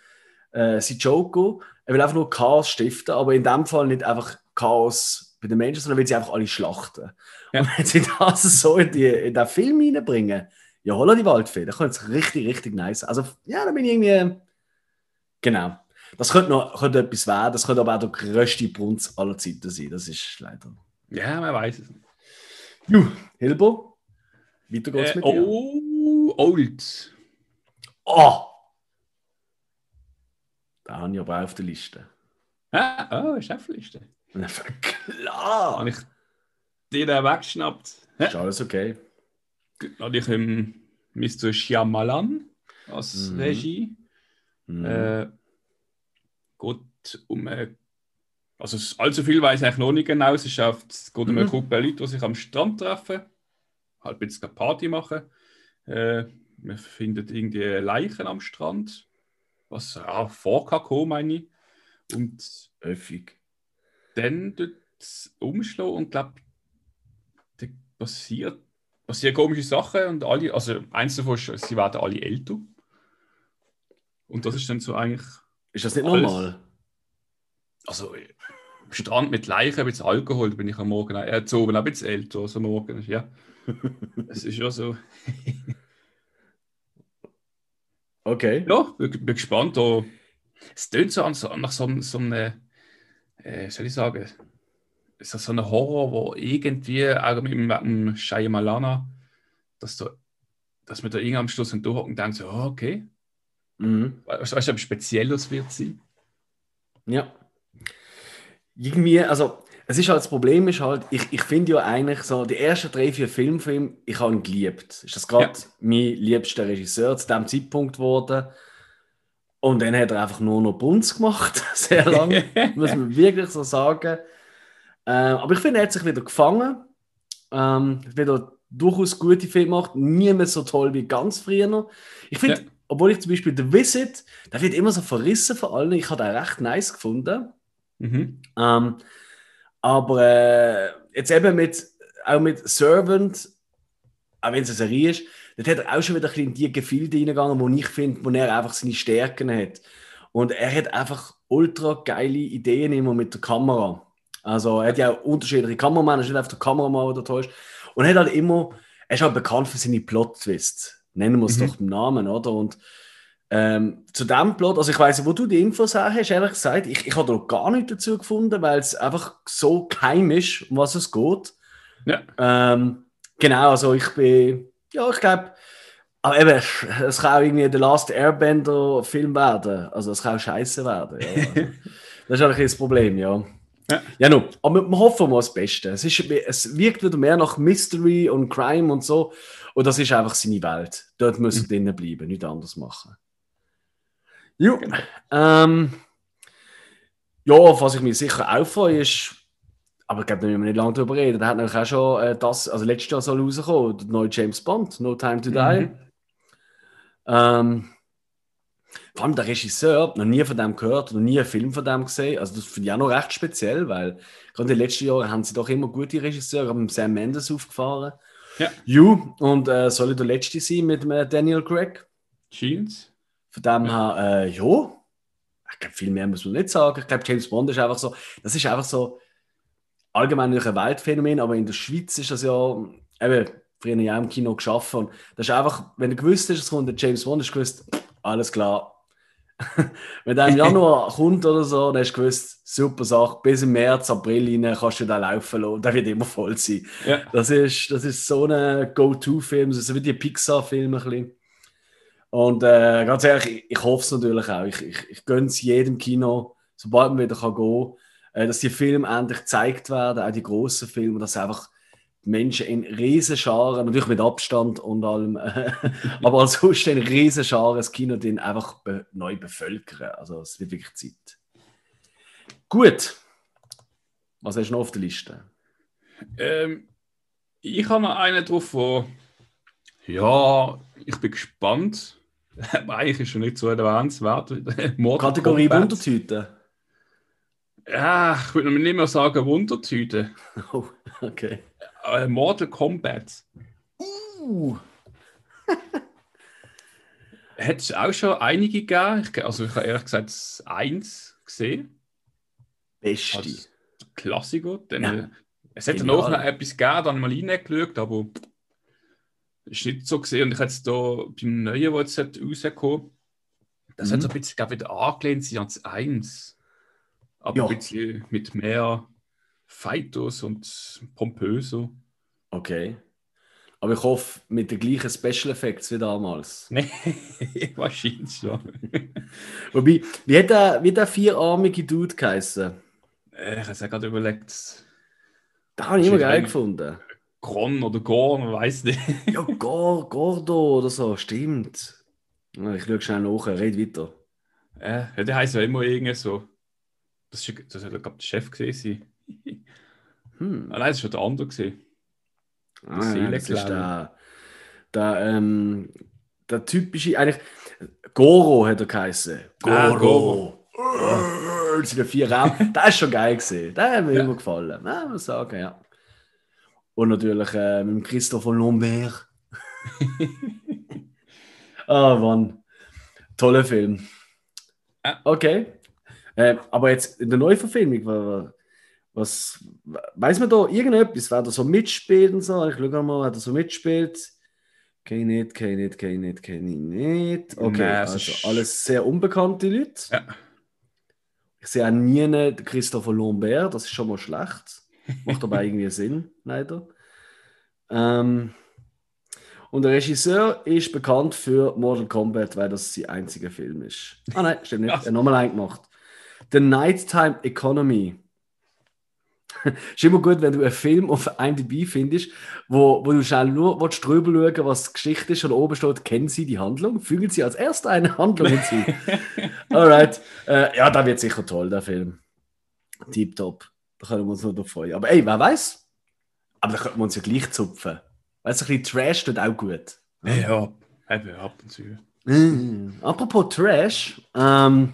äh, sein Joker. Er will einfach nur Chaos stiften, aber in dem Fall nicht einfach Chaos bei den Menschen, sondern will sie einfach alle schlachten. Ja. Und wenn sie das so in, die, in den Film reinbringen, ja, holla die Waldfee, da könnte es richtig, richtig nice. Also, ja, da bin ich irgendwie. Genau. Das könnte noch könnte etwas werden, das könnte aber auch der größte Brunz aller Zeiten sein. Das ist leider. Ja, man weiß es nicht. Juh, Hilbo, weiter geht's äh, mit dir. Oh, old. Oh! Da habe ich aber auch auf der Liste. Ah, oh, ist auf der Liste. Klar! Habe ich den weggeschnappt. Ist alles okay. Hatte ich im Mr. Shyamalan als mhm. Regie. Mhm. Äh, geht um eine, also allzu viel weiß ich eigentlich noch nicht genau. Es, ist auf, es geht um eine mhm. Gruppe Leute, die sich am Strand treffen, halt ein bisschen Party machen. Äh, man findet irgendwie Leichen am Strand, was ja, vorkam, meine ich. Und öffig. Dann dort umschlagen und glaube passiert, passieren komische Sachen und alle, also eins davon ist, sie werden alle älter. Und das ist dann so eigentlich. Ist das nicht alles, normal? Also am Strand mit Leichen, ein bisschen Alkohol, bin ich am Morgen, äh, zu oben ein bisschen älter als am Morgen, ja. Es ist ja so. okay. Ja, bin, bin gespannt. Oh. Es tönt so, an, so nach so, so einem, äh, soll ich sagen, ist das so ein Horror, wo irgendwie, auch mit dem Shyamalan, dass, du, dass man da irgendwie am Schluss durchhocken und denkt, so, oh, okay. Mhm. Weißt du, was Spezielles wird sein? Ja. Irgendwie, also, es ist halt das Problem, ist halt, ich, ich finde ja eigentlich so, die ersten drei, vier Filmfilme, ich habe ihn geliebt. Ist das gerade ja. mein liebster Regisseur zu dem Zeitpunkt geworden. Und dann hat er einfach nur noch Bunz gemacht, sehr lange, muss man wirklich so sagen. Äh, aber ich finde, er hat sich wieder gefangen. Ähm, wieder durchaus gute Filme gemacht. Nie mehr so toll wie ganz früher. Ich finde, ja. obwohl ich zum Beispiel The Visit, der wird immer so verrissen von allen. Ich habe den recht nice gefunden. Mhm. Ähm, aber äh, jetzt eben mit, auch mit Servant, auch wenn es eine Serie ist, dort hat er auch schon wieder ein bisschen in die Gefilde reingegangen, wo ich finde, wo er einfach seine Stärken hat. Und er hat einfach ultra geile Ideen immer mit der Kamera. Also er hat ja auch unterschiedliche Kameramänner, nicht einfach der Kameramann, der toll ist. Und er hat halt immer, er ist halt bekannt für seine Plot-Twists. Nennen wir es Mhm. doch beim Namen, oder? Und ähm, zu dem Plot, also ich weiß, wo du die Infos her hast, ehrlich gesagt, ich, ich habe da gar nichts dazu gefunden, weil es einfach so geheim ist, um was es geht. Ja. Ähm, genau, also ich bin, ja, ich glaube, aber eben, es kann auch irgendwie der Last Airbender-Film werden. Also es kann auch scheiße werden. Ja. Also, das ist eigentlich das Problem, ja. Ja. Ja, no. aber wir hoffen mal das Beste. Es, ist, es wirkt wieder mehr nach Mystery und Crime und so. Und das ist einfach seine Welt. Dort muss er Mhm. drinnen bleiben, nichts anderes machen. Jo. Genau. Ähm, ja, auf was ich mich sicher auch freue, ist, aber ich glaube, da müssen wir nicht lange drüber reden. Da hat nämlich auch schon äh, das, also letztes Jahr soll rauskommen, der neue James Bond, No Time to Die. Mhm. Ähm, vor allem der Regisseur, noch nie von dem gehört, noch nie einen Film von dem gesehen. Also das finde ich auch noch recht speziell, weil gerade in den letzten Jahren haben sie doch immer gute Regisseure, haben Sam Mendes aufgefahren. Ja. You, und äh, soll der letzte sein mit äh, Daniel Craig. Jeans. Von dem her, äh, ja, ich glaube, viel mehr muss man nicht sagen. Ich glaube, James Bond ist einfach so, das ist einfach so allgemein ein Weltphänomen, aber in der Schweiz ist das ja, eben, früher ja im Kino geschaffen. Und das ist einfach, wenn du gewusst hast, es kommt der James Bond, hast du gewusst, alles klar. wenn der im Januar kommt oder so, dann hast du gewusst, super Sache, bis im März, April rein kannst du da laufen lassen, der wird immer voll sein. Ja. Das ist, das ist so ein Go-To-Film, so wie die Pixar-Filme ein bisschen. Und äh, ganz ehrlich, ich, ich hoffe es natürlich auch. Ich, ich, ich gönne es jedem Kino, sobald man wieder kann gehen kann, äh, dass die Filme endlich gezeigt werden, auch die grossen Filme, dass einfach die Menschen in Riesenscharen, natürlich mit Abstand und allem, aber ansonsten in Riesenscharen das Kino den einfach be neu bevölkern. Also es wird wirklich Zeit. Gut. Was hast du noch auf der Liste? Ähm, ich habe noch einen drauf, wo. Ja, ich bin gespannt. Eigentlich ist schon nicht so erwähnenswert. Kategorie. Wundertüte. Ja, ich würde nicht mehr sagen Wundertüte. Oh, okay. Äh, Mortal Kombat. Uh. Hat es auch schon einige gegeben. Ich, also ich habe ehrlich gesagt eins gesehen. Beste. Als Klassiker. Dann, Ja. äh, Es danach noch etwas gegeben, dann mal reingeschaut, aber ist nicht so gesehen. Und ich habe jetzt da beim Neuen, wo jetzt rausgekommen, das Mhm. hat so ein bisschen glaub, wieder angelehnt sein ans Eins. Aber Ja. ein bisschen mit mehr Fighters und pompöser. Okay. Aber ich hoffe, mit den gleichen Special Effects wie damals. Nee, wahrscheinlich schon. Wobei, wie hat der, wie der vierarmige Dude geheißen? Äh, Ich habe es ja gerade überlegt, Da habe ich immer geil gefunden. Gron oder Gorn, man weiß nicht. Ja, Gor, Gordo oder so, stimmt. Ich schaue schnell nach, red weiter. Äh, ja, der heißt ja immer irgendwie so. Das, ist, das hat, glaube der Chef gesehen. Hm. Ah, nein, das war schon der andere gesehen. Ah, ja, das ist der, der, ähm, der typische, eigentlich, Goro hat er geheißen. Ah, Goro. Das sind ja vier Raum. Der ist schon geil gesehen. Der hat mir Ja. immer gefallen. Ja, muss sagen, ja. Und natürlich äh, mit dem Christopher Lambert. Ah, Mann. Toller Film. Ja. Okay. Äh, aber jetzt in der Neuverfilmung, wa- was weiß man da irgendetwas? Wer da so mitspielt und so? Ich schaue mal, wer da so mitspielt. Ich nicht, ich nicht, ich nicht, ich nicht. Okay, Nein, also ist- alles sehr unbekannte Leute. Ja. Ich sehe auch nie Christopher Lambert, das ist schon mal schlecht. Macht aber irgendwie Sinn, leider. Ähm, und der Regisseur ist bekannt für Mortal Kombat, weil das sein einziger Film ist. Ah nein, stimmt nicht. Er hat nochmal einen gemacht. The Nighttime Economy. ist immer gut, wenn du einen Film auf IMDb findest, wo, wo du schnell nur willst, drüber schauen was die Geschichte ist und oben steht, kennen Sie die Handlung? Fügen Sie als erster eine Handlung hinzu. Alright. Äh, ja, da wird sicher toll, der Film. Tipptopp. Da können wir uns nur drauf freuen. Aber ey, wer weiß? Aber da könnten wir uns ja gleich zupfen. Weißt du, ein bisschen Trash tut auch gut. Ja, eben ab und zu. Mm. Apropos Trash, ähm,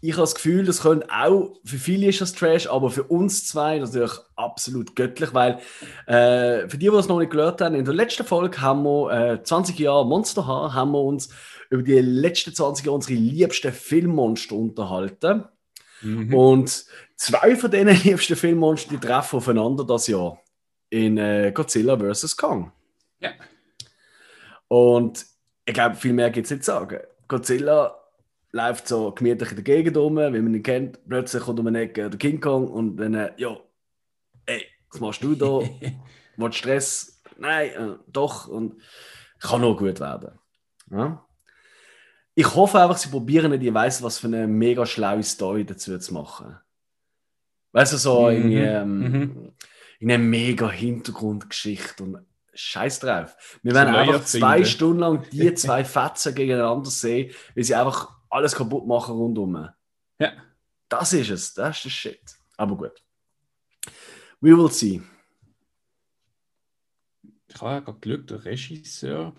ich habe das Gefühl, das könnte auch, für viele ist das Trash, aber für uns zwei natürlich absolut göttlich, weil äh, für die, die es noch nicht gehört haben, in der letzten Folge haben wir äh, 20 Jahre Monster H, haben wir uns über die letzten 20 Jahre unsere liebsten Filmmonster unterhalten. Mhm. Und zwei von diesen liebsten Filmmonster, die treffen aufeinander das Jahr in äh, Godzilla vs. Kong. Ja. Und ich glaube, viel mehr gibt es nicht zu sagen. Godzilla läuft so gemütlich in der Gegend rum, wie man ihn kennt. Plötzlich kommt um eine Ecke der King Kong und dann, äh, ja, ey, was machst du da? Was Stress? Nein, äh, doch. Und kann nur gut werden. Ja? Ich hoffe einfach, sie probieren nicht, ich weiß, was für eine mega schlaue Story dazu zu machen. Weißt du, so Mhm, irgendwie, ähm, mhm. in eine mega Hintergrundgeschichte und Scheiß drauf. Wir werden einfach zwei. Stunden lang die zwei Fetzen gegeneinander sehen, weil sie einfach alles kaputt machen rundum. Ja. Das ist es, das ist der Shit. Aber gut. We will see. Ich habe ja gerade Glück, der Regisseur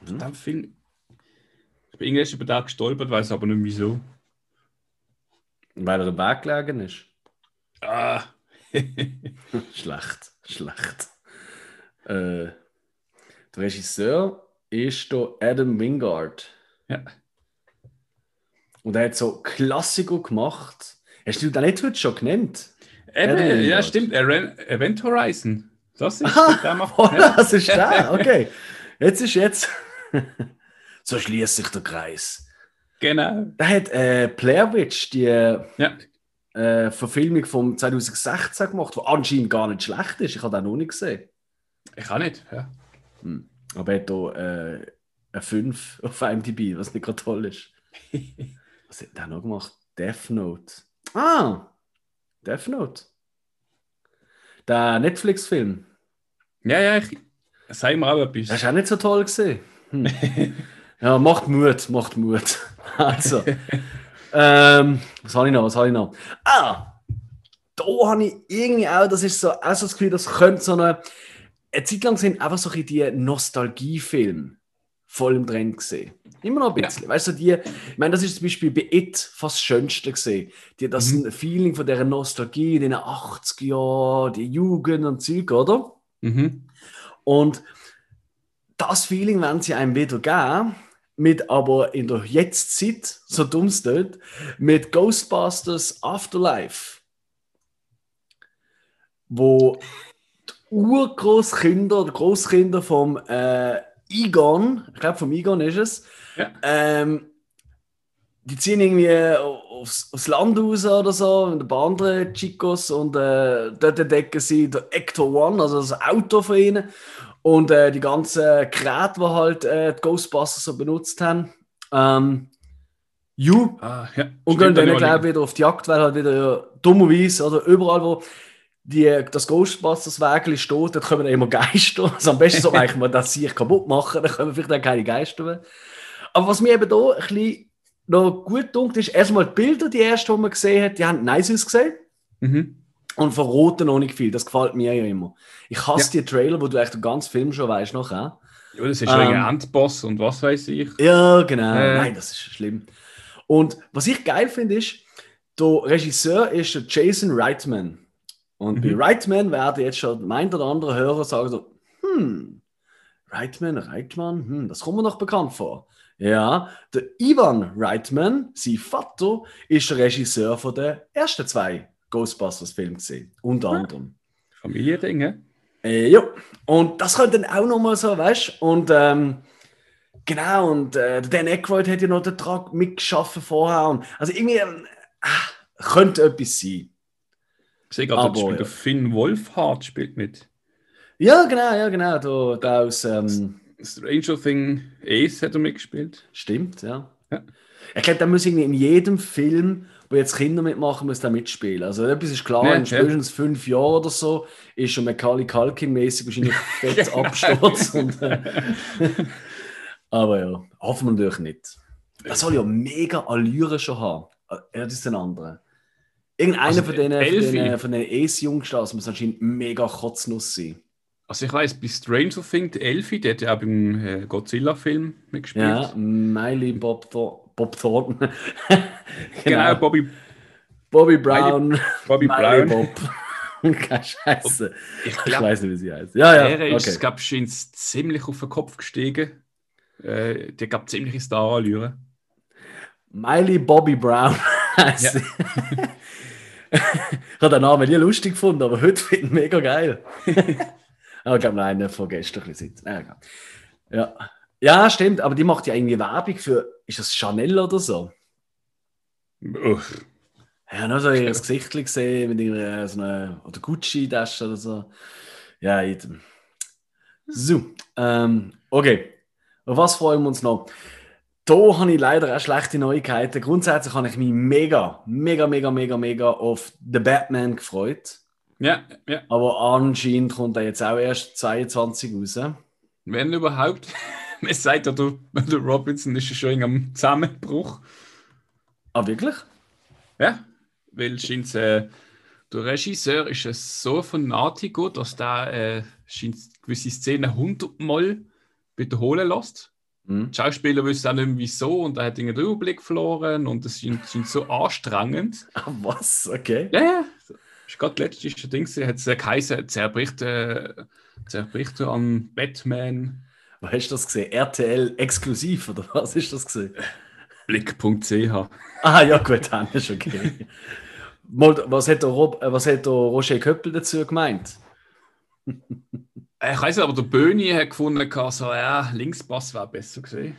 Mhm. von dem Film. Ich bin irgendwann über den gestolpert, weiß aber nicht wieso. Weil er im Weg gelegen ist. Ah. schlecht, schlecht. Äh, der Regisseur ist der Adam Wingard. ja. Und er hat so Klassiker gemacht. Hast du den nicht heute schon genannt? Eben, ja, stimmt. Event Horizon. Das ist Aha, der macht. Oh, das ist der, okay. Jetzt ist jetzt. so schließt sich der Kreis. Genau. Der hat äh, Blair Witch, die Ja. äh, Verfilmung von 2016 gemacht, die anscheinend gar nicht schlecht ist. Ich habe den noch nicht gesehen. Ich auch nicht. Ja. Aber er hat hier äh, eine 5 auf IMDb, was nicht gerade toll ist. Was hat der noch gemacht? Death Note. Ah! Death Note. Der Netflix-Film. Ja, ja, ich. Sag mir auch etwas. Das ist auch nicht so toll gesehen. Hm. ja, macht Mut, macht Mut. Also. ähm, was habe ich noch? Was habe ich noch? Ah! Da habe ich irgendwie auch, das ist so, auch so das Gefühl, das könnte so eine. Eine Zeit lang sind einfach so ein die Nostalgiefilme voll im Trend gesehen. Immer noch ein bisschen. Weißt du, die, ich meine, das ist zum Beispiel bei It fast das Schönste gesehen. Die, das Mhm. Feeling von dieser Nostalgie in den 80er Jahren, die Jugend und Zeug, oder? Mhm. Und das Feeling werden sie einem wieder geben, mit aber in der Jetztzeit, so dumm es tut, mit Ghostbusters Afterlife. Wo die Urgroßkinder oder Großkinder vom äh, Egon, ich glaube vom Egon ist es, Ja. ähm, die ziehen irgendwie aufs, aufs Land raus oder so, mit ein paar anderen Chicos und äh, dort entdecken sie der Ector One, also das Auto von ihnen und äh, die ganzen Geräte, die halt äh, die Ghostbusters so benutzt haben. Ähm, you Ah, ja. und gehen dann, glaube ich, wieder auf die Jagd, weil halt wieder dummerweise oder überall, wo die, das Ghostbusters-Wägel steht, dort kommen dann immer Geister. Also am besten so eigentlich mal das sich kaputt machen, dann kommen vielleicht dann keine Geister mehr. Aber was mir eben da ein bisschen noch gut dunkt ist, erstmal die Bilder, die ersten, die man gesehen hat, die haben nice ausgesehen Mhm. Und verroten noch nicht viel. Das gefällt mir ja immer. Ich hasse die Trailer, wo du echt den ganzen Film schon weißt noch. Ja, Ja, das ist Ähm. ein Endboss und was weiß ich. ja genau. Äh. Nein, das ist schlimm. Und was ich geil finde, ist, der Regisseur ist der Jason Reitman. Und Mhm. bei Reitman werden jetzt schon mein oder andere Hörer sagen so, hm, Reitman, Reitman, hm, das kommt mir noch bekannt vor. Ja, der Ivan Reitman, sein Vater, ist der Regisseur von den ersten zwei Ghostbusters-Filmen gesehen. Unter anderem. Familiendinge. Äh, ja, und das könnte dann auch nochmal so, weißt du? Und ähm, genau, und äh, Dan Aykroyd hat ja noch den Trag mitgeschaffen vorher. Und, also irgendwie ah, könnte etwas sein. Ich sehe gerade, ja. der Finn Wolfhard spielt mit. Ja, genau, ja, genau. Da, da aus, ähm, Stranger Thing Ace hat er mitgespielt. stimmt, ja. Ja. Ich glaube, da muss irgendwie in jedem Film, wo jetzt Kinder mitmachen, muss da mitspielen. Also etwas ist klar, Ja, in spätestens fünf Jahren oder so ist schon Macaulay Culkin-mäßig wahrscheinlich fett Absturz. und, äh, aber ja, hoffen wir natürlich nicht. Das soll ja mega Allüre schon haben. Äh, Ja, das ist ein anderer. Irgendeiner Also, von denen, von denen, von den Ace-Jungstars muss anscheinend mega Kotznuss sein. Also ich weiß, bei Stranger Thing, der Elfie, der hat ja auch beim äh, Godzilla-Film mitgespielt. Ja, Miley Bob, Thor Bob Thornton. genau. Bobby, Bobby Brown. Bobby Brown. Bob. Scheiße. Ich Ich weiß nicht, wie sie heißt. Ja, ja. er ist, Okay. glaub, scheint ziemlich auf den Kopf gestiegen. Äh, der gab ziemliche Star-Allüre. Miley Bobby Brown heißt Ja. sie. ich habe den Namen nie lustig gefunden, aber heute finde ich ihn mega geil. aber ich glaube, nein, von gestern ein bisschen. Egal. Ja. Ja, stimmt, aber die macht ja irgendwie Werbung für, ist das Chanel oder so? Uff. Ja, nur so ihr Gesicht gesehen mit ihrer so einer, oder Gucci-Tasche oder so. Ja, jedem. So, ähm, okay. Auf was freuen wir uns noch? Da habe ich leider auch schlechte Neuigkeiten. Grundsätzlich habe ich mich mega, mega, mega, mega, mega auf The Batman gefreut. Ja, ja. Aber anscheinend kommt er jetzt auch erst 22 raus. Wenn überhaupt. Man sagt ja, der, der Robinson ist ja schon am Zusammenbruch. Ah, wirklich? Ja, weil scheint, äh, der Regisseur ist es so fanatisch, dass der äh, scheint gewisse Szenen hundertmal wiederholen lässt. Mhm. Die Schauspieler wissen auch nicht mehr wieso und er hat den Überblick verloren und es scheint, scheint so anstrengend. Ah, was? Okay. Ja, ja. Ist gerade letztes Ding, hat es äh, geheißen, zerbricht, äh, zerbricht er an Batman. Was hast du das gesehen? RTL exklusiv oder was ist das gesehen? Blick.ch. Ah, ja, gut, dann ist okay. Mal, was, hat der Rob, äh, was hat der Roger Köppel dazu gemeint? Äh, Ich weiß nicht, aber der Böni hat gefunden, so, ja, Linkspass wäre besser gesehen.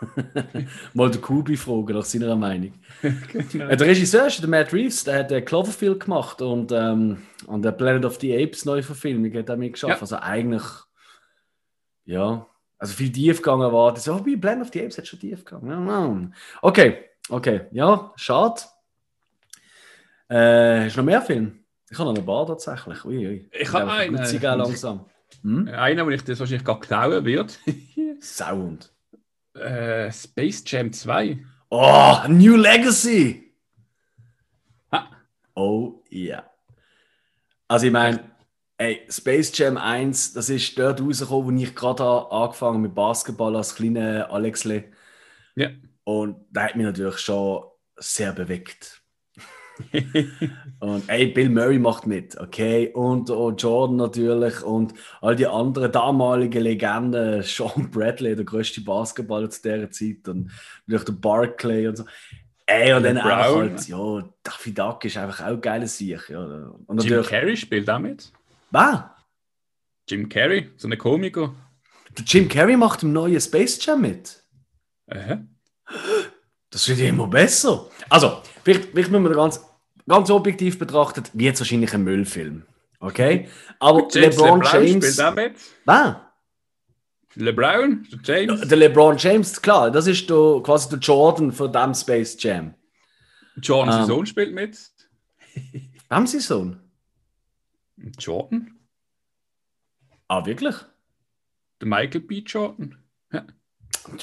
Mal den Kubi fragen nach seiner Meinung. Äh, Der Regisseur ist der Matt Reeves, der hat Cloverfield gemacht und ähm, an der Planet of the Apes neue Verfilmung hat er mitgeschafft. Ja. Also eigentlich, ja, also viel Tiefgang erwartet. So, wie Planet of the Apes hat schon Tiefgang. Ja, nein. Okay, okay, ja, schade. Äh, hast du noch mehr Filme? Ich habe noch ein paar tatsächlich. Ui, ui. Ich habe einen. gut gehen langsam. Hm? Einer, wo ich das wahrscheinlich gerade klauen wird. Sound. äh, Space Jam 2. Oh, New Legacy! Ha. Oh ja. Also ich meine, ey, Space Jam 1, das ist dort rausgekommen, wo ich gerade angefangen mit Basketball als kleiner Alexle. Ja. Und da hat mich natürlich schon sehr bewegt. Und ey, Bill Murray macht mit, okay? Und oh, Jordan natürlich und all die anderen damaligen Legenden, Sean Bradley, der größte Basketballer zu dieser Zeit und natürlich der Barclay und so. Ey, und dann Brown. auch halt, ja, Daffy Duck ist einfach auch ein geiler Sieg. Ja. Und Jim Carrey spielt auch was? Jim Carrey, so ein Komiker. Der Jim Carrey macht im neuen Space Jam mit. Äh. Das wird immer besser. Also, vielleicht, vielleicht müssen wir ganz, ganz objektiv betrachtet, wie jetzt wahrscheinlich ein Müllfilm. Okay? Aber James LeBron, LeBron James. spielt auch mit. Was? LeBron, der James. Der LeBron James, klar, das ist der, quasi der Jordan von dem Space Jam. Jordan, sein Ähm. Sohn spielt mit. Haben Sie Sohn? Jordan? Ah, wirklich? Der Michael B. Jordan. Du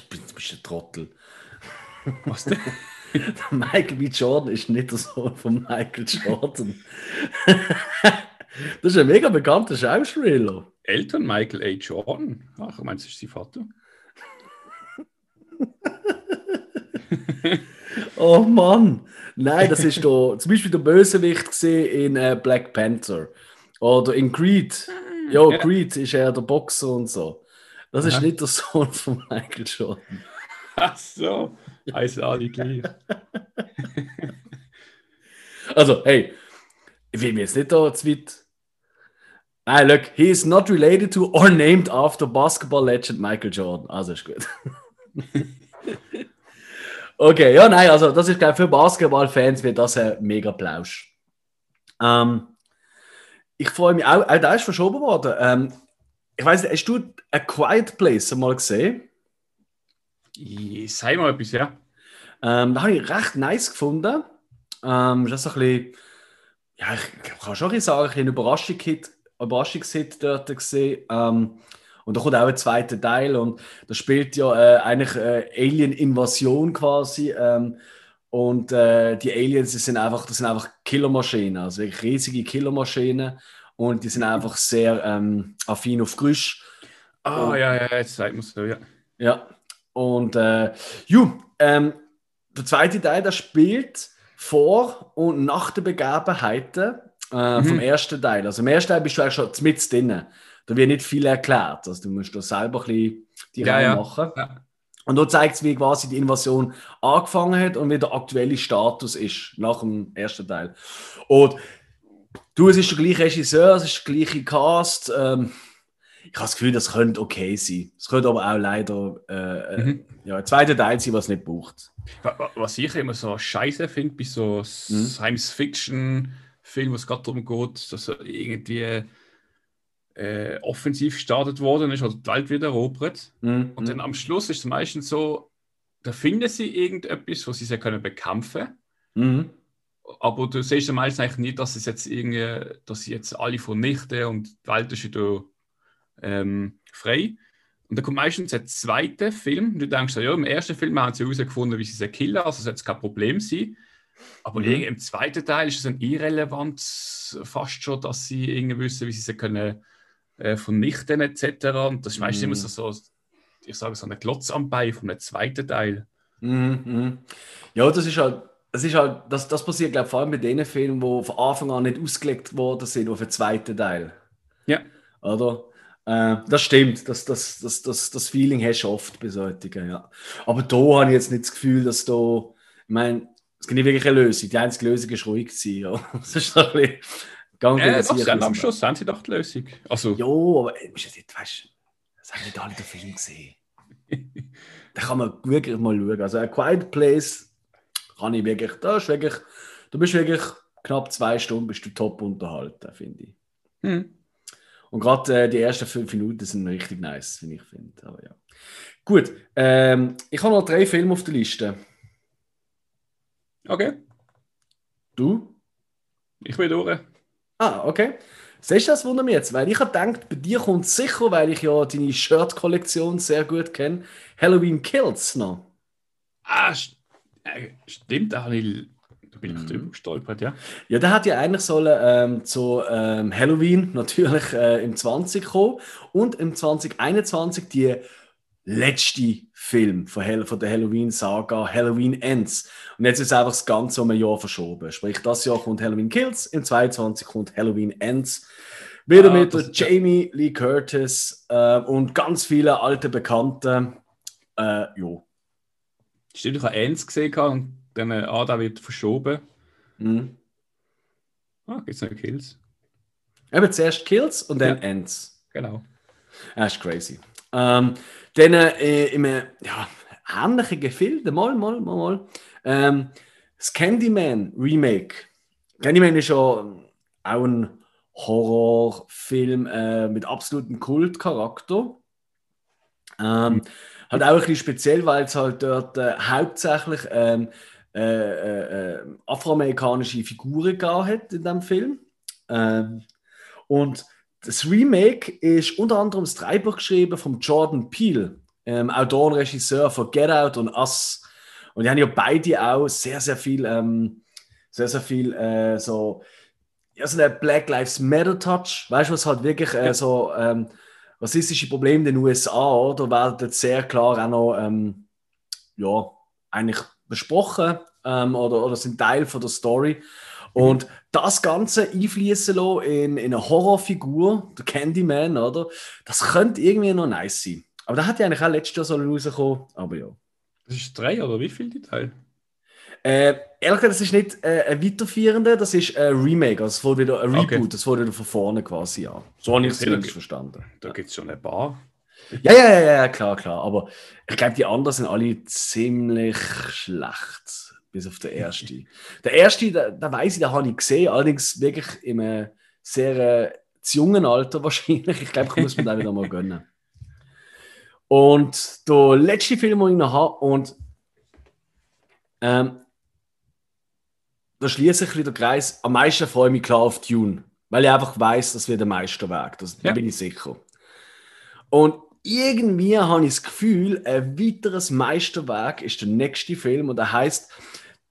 bist, du bist ein Trottel. Was denn? Der Michael B. Jordan ist nicht der Sohn von Michael Jordan. das ist ein mega bekannter Schauspieler. Eltern Michael A. Jordan. Ach, ich meine, das ist sein Vater. Oh Mann! Nein, das ist der, zum Beispiel der Bösewicht gesehen in äh, Black Panther. Oder in Creed. Ja, Ja. Creed ist er der Boxer und so. Das ist Aha. nicht der Sohn von Michael Jordan. Ach so. Heißen alle gleich. Also, hey, ich will mir jetzt nicht da zu weit. Nein, look, he is not related to or named after basketball legend Michael Jordan. Also ist gut. okay, ja, nein, also das ist glaube ich, für Basketballfans wird das ein mega Plausch. Ähm, ich freue mich auch, auch der ist verschoben worden. Ähm, ich weiß nicht, hast du A Quiet Place mal gesehen? Ich sag mal etwas, ja. Ähm, da habe ich recht nice gefunden. Ähm, ist das so ein bisschen, ja, ich kann schon sagen, ein bisschen Überraschungshit, Überraschungshit dort gesehen. Ähm, und da kommt auch ein zweiter Teil und da spielt ja äh, eigentlich äh, Alien-Invasion quasi. Ähm, und äh, die Aliens, das sind einfach, das sind einfach Killermaschinen, also riesige Killermaschinen. Und die sind einfach sehr ähm, affin auf Geräusch. Ah, Oh. ja, ja, jetzt sagt man so, ja. Ja, und äh, ju, ähm, der zweite Teil, der spielt vor und nach den Begebenheiten äh, Mhm. vom ersten Teil. Also im ersten Teil bist du eigentlich schon mit drin. Da wird nicht viel erklärt. Also du musst da selber ein bisschen die Ja, Reihe ja. machen. Ja. Und da zeigt es, wie quasi die Invasion angefangen hat und wie der aktuelle Status ist nach dem ersten Teil. Und du, es ist der gleiche Regisseur, es ist der gleiche Cast. Ähm, ich habe das Gefühl, das könnte okay sein. Es könnte aber auch leider äh, äh Mhm. ja, ein zweiter Teil sein, was nicht braucht. Wa- wa- Was ich immer so scheiße finde bei so Mhm. Science-Fiction-Filmen, wo es gerade darum geht, dass irgendwie äh, offensiv gestartet worden ist oder die Welt wieder erobert. Mhm. Und dann am Schluss ist es meistens so, da finden sie irgendetwas, was sie sehr können bekämpfen Mhm. aber du siehst ja meistens eigentlich nicht, dass es jetzt irgendwie, dass sie jetzt alle vernichten und die Welt ist wieder ähm, frei. Und dann kommt meistens der zweite Film. Und du denkst, ja, im ersten Film haben sie herausgefunden, wie sie sie killen, also soll es kein Problem sein. Aber Mhm. im zweiten Teil ist es dann irrelevant, fast schon, dass sie irgendwie wissen, wie sie sie können äh, vernichten etc. Und das ist meistens Mhm. immer so, so, ich sage so eine Glotz am Bein vom zweiten Teil. Mhm. Mhm. Ja, das ist halt, das ist halt, das, das passiert, glaube ich, vor allem bei den Filmen, die von Anfang an nicht ausgelegt worden sind auf den zweiten Teil. Ja. Oder? Äh, das stimmt, das, das, das, das, das Feeling hast du oft bei solchen, ja. Aber da habe ich jetzt nicht das Gefühl, dass da, ich meine, es gibt nicht wirklich eine Lösung. Die einzige Lösung ist ruhig sein, ja. Das ist doch ein bisschen gang Äh, doch, dann ein am Schluss haben sie doch die Lösung. Also, Ja, aber äh, du weißt du, das haben nicht alle den Film gesehen. da kann man wirklich mal schauen. Also, A Quiet Place kann ich wirklich, da ist wirklich, du bist wirklich knapp zwei Stunden bist du top unterhalten, finde ich. hm. Und gerade äh, die ersten fünf Minuten sind richtig nice, wie ich finde. Aber ja. Gut, ähm, ich habe noch drei Filme auf der Liste. okay, Du? ich bin durch. Ah, okay. Siehst du, das wundert mich jetzt? Weil ich habe gedacht, bei dir kommt sicher, weil ich ja deine Shirt-Kollektion sehr gut kenne, Halloween Kills noch. Ah, st äh, stimmt, da, habe ich, da bin ich Mhm. drüber gestolpert, ja. Ja, der hat ja eigentlich sollen ähm, zu ähm, Halloween natürlich äh, im 20 kommen und im 2021 die letzte Film von, Hall von der Halloween-Saga Halloween Ends. Und jetzt ist einfach das Ganze um ein Jahr verschoben. Sprich, das Jahr kommt Halloween Kills, im 22 kommt Halloween Ends. Wieder Ah, mit der Jamie Lee Curtis äh, und ganz viele alte Bekannte. Äh, jo. Stimmt, ich habe eins gesehen und dann, äh, ah, da wird verschoben. Mhm. Ah, gibt es noch Kills? Eben zuerst Kills und dann Ja. Ends. Genau. Das ist crazy. Ähm, dann äh, im äh, ja, ähnlichen Gefilde, mal, mal, mal, mal. Ähm, das Candyman Remake. Candyman ist ja auch ein Horrorfilm äh, mit absolutem Kultcharakter. Ähm, halt auch ein bisschen speziell, weil es halt dort äh, hauptsächlich ähm, äh, äh, äh, afroamerikanische Figuren hat in dem Film. Ähm, und das Remake ist unter anderem das Drehbuch geschrieben von Jordan Peele, ähm, Autor und Regisseur von Get Out und Us. Und die haben ja beide auch sehr, sehr viel, ähm, sehr, sehr viel äh, so, ja, so einen Black Lives Matter Touch. Weißt du, was halt wirklich äh, so ähm, rassistische Probleme in den USA, oder? Werden sehr klar auch noch, ähm, ja, eigentlich besprochen ähm, oder, oder sind Teil von der Story. Und das Ganze einfließen lassen in, in eine Horrorfigur, der Candyman, oder? Das könnte irgendwie noch nice sein. Aber da hat ja eigentlich auch letztes Jahr so rausgekommen, aber ja. Das ist drei oder wie viel die Teil? Äh, ehrlich gesagt, das ist nicht äh, ein weiterführender, das ist ein Remake, also es wurde wieder ein Okay. Reboot, das wurde wieder von vorne quasi an. So habe ich es Okay, zumindest okay. verstanden. Da gibt es schon ein paar. Ja, ja, ja, ja, klar, klar. Aber ich glaube, die anderen sind alle ziemlich schlecht. Bis auf den ersten. Der erste, da, da weiß ich, da habe ich gesehen, allerdings wirklich im äh, sehr äh, jungen Alter wahrscheinlich. Ich glaube, ich muss mir den wieder mal gönnen. Und der letzte Film, den ich noch habe, und ähm, da schließe ich bisschen den Kreis. Am meisten freue ich mich klar auf Dune, weil ich einfach weiß, das wird der Meisterwerk. Das, Da Ja. bin ich sicher. Und irgendwie habe ich das Gefühl, ein weiteres Meisterwerk ist der nächste Film und der heißt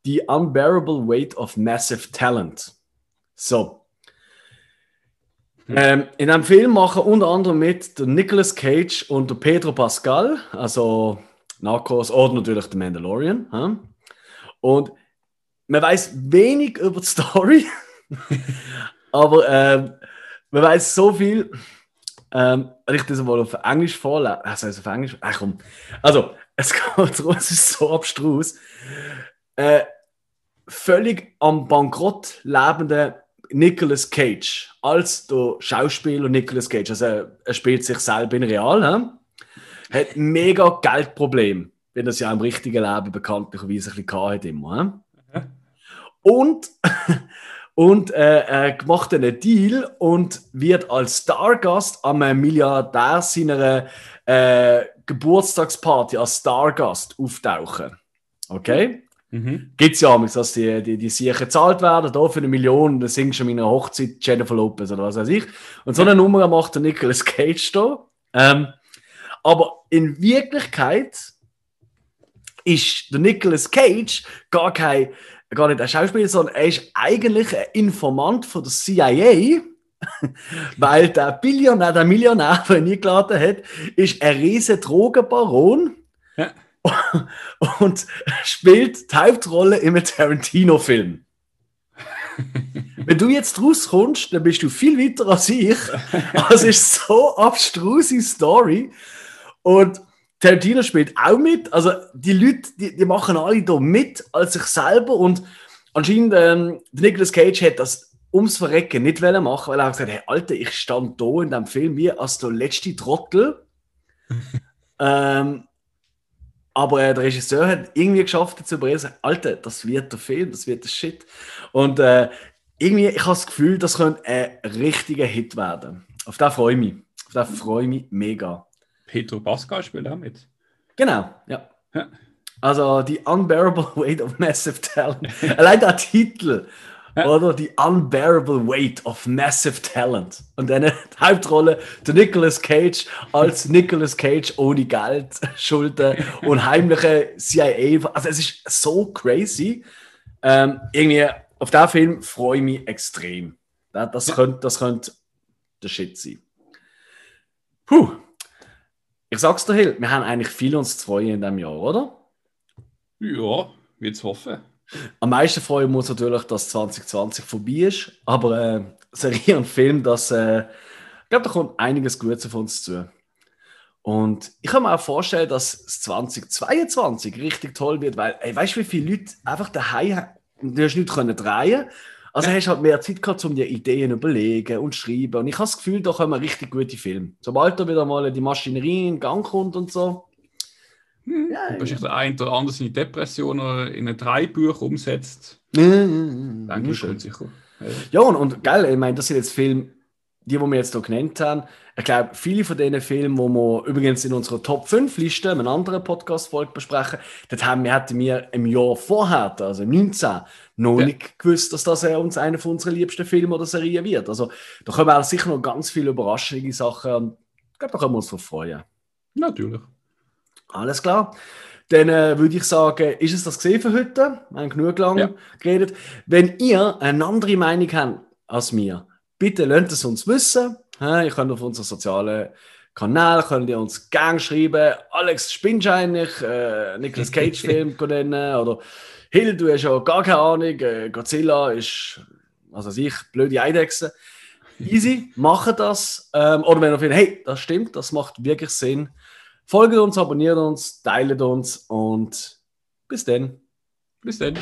The Unbearable Weight of Massive Talent. So. Ähm, in einem Film machen unter anderem mit der Nicolas Cage und der Pedro Pascal, also Narcos oder natürlich der Mandalorian. hä? Und man weiß wenig über die Story, aber ähm, man weiß so viel. Ähm, ich das mal auf Englisch vorlese, also auf Englisch, ach komm. Also, es geht darum, es ist so abstrus. Äh, völlig am Bankrott lebende Nicolas Cage als der Schauspieler Nicolas Cage, also er spielt sich selber in real, he? hat mega Geldproblem, wenn das ja im richtigen Leben bekanntlicherweise ein bisschen hat immer. He? Und, und äh, er macht einen Deal und wird als Stargast am Milliardär seiner äh, Geburtstagsparty als Stargast auftauchen. Okay? Mhm. Gibt es ja auch, dass die, die, die sicher gezahlt werden, da für eine Million, dann singst du an meiner Hochzeit Jennifer Lopez oder was weiß ich. Und so eine Nummer macht der Nicolas Cage da. Ähm, aber in Wirklichkeit ist der Nicolas Cage gar kein, gar nicht ein Schauspieler, sondern er ist eigentlich ein Informant von der CIA, weil der Billionär, der Millionär, der ihn eingeladen hat, ist ein riesen Drogenbaron. Ja. Und spielt die Hauptrolle im Tarantino-Film. Wenn du jetzt rauskommst, dann bist du viel weiter als ich. Es ist so abstruse Story. Und Tarantino spielt auch mit. Also die Leute, die, die machen alle da mit als sich selber. Und anscheinend, ähm, Nicolas Cage hat das ums Verrecken nicht machen, weil er hat gesagt hey, Alter, ich stand da in dem Film wie als der letzte Trottel. ähm, aber äh, der Regisseur hat irgendwie geschafft, zu überreden, Alter, das wird der Film, das wird der Shit. Und äh, irgendwie, ich habe das Gefühl, das könnte ein richtiger Hit werden. Auf den freue ich mich. Auf den freue ich mich mega. Pedro Pascal spielt auch mit. Genau, ja. ja. Also, die Unbearable Weight of Massive Talent. Allein der Titel oder die Unbearable Weight of Massive Talent. Und dann die Hauptrolle der Nicolas Cage als Nicolas Cage ohne Geld, Schulden und heimliche CIA. Also es ist so crazy. Ähm, irgendwie auf den Film freue ich mich extrem. Das, könnte, das könnte der Shit sein. Puh. Ich sag's dir, Hill, wir haben eigentlich viel uns zu freuen in diesem Jahr, oder? Ja, jetzt hoffen. Am meisten freuen wir uns natürlich, dass 2020 vorbei ist. Aber äh, Serie und Film, das, äh, ich glaube, da kommt einiges Gutes auf uns zu. Und ich kann mir auch vorstellen, dass 2022 richtig toll wird, weil, ey, weißt du, wie viele Leute einfach daheim du hast nicht können drehen also ja. hast halt mehr Zeit gehabt, um dir Ideen überlegen und schreiben. Und ich habe das Gefühl, da kommen richtig gute Filme. Sobald da wieder mal die Maschinerie in Gang kommt und so. Ja, Wahrscheinlich der eine oder andere seine Depression in ein Dreibuch umsetzt. Mhm. Danke schön. Sicher. Ja, und, und geil, ich meine, das sind jetzt Filme, die, die wir jetzt hier genannt haben. Ich glaube, viele von diesen Filmen, die wir übrigens in unserer Top 5 Liste, in einer anderen Podcast-Folge besprechen, das haben wir, hätten wir im Jahr vorher, also im 19, noch ja. nicht gewusst, dass das uns einer von unseren liebsten Filme oder Serien wird. Also da kommen auch sicher noch ganz viele überraschende Sachen. Ich glaube, da können wir uns drauf freuen. Natürlich. Alles klar. Dann äh, würde ich sagen, ist es das gesehen für heute? Wir haben genug lang ja. geredet. Wenn ihr eine andere Meinung habt als mir, bitte lasst es uns wissen. Ihr könnt auf unseren sozialen Kanal könnt ihr uns gerne schreiben. Alex, spinnst eigentlich? Äh, Nicolas Cage-Film nennen? Oder Hill, du hast ja gar keine Ahnung. Äh, Godzilla ist, was weiß ich, blöde Eidechse. Easy, machen das. Ähm, oder wenn ihr findet, hey, das stimmt, das macht wirklich Sinn Folgt uns, abonniert uns, teilt uns und bis dann. Bis dann.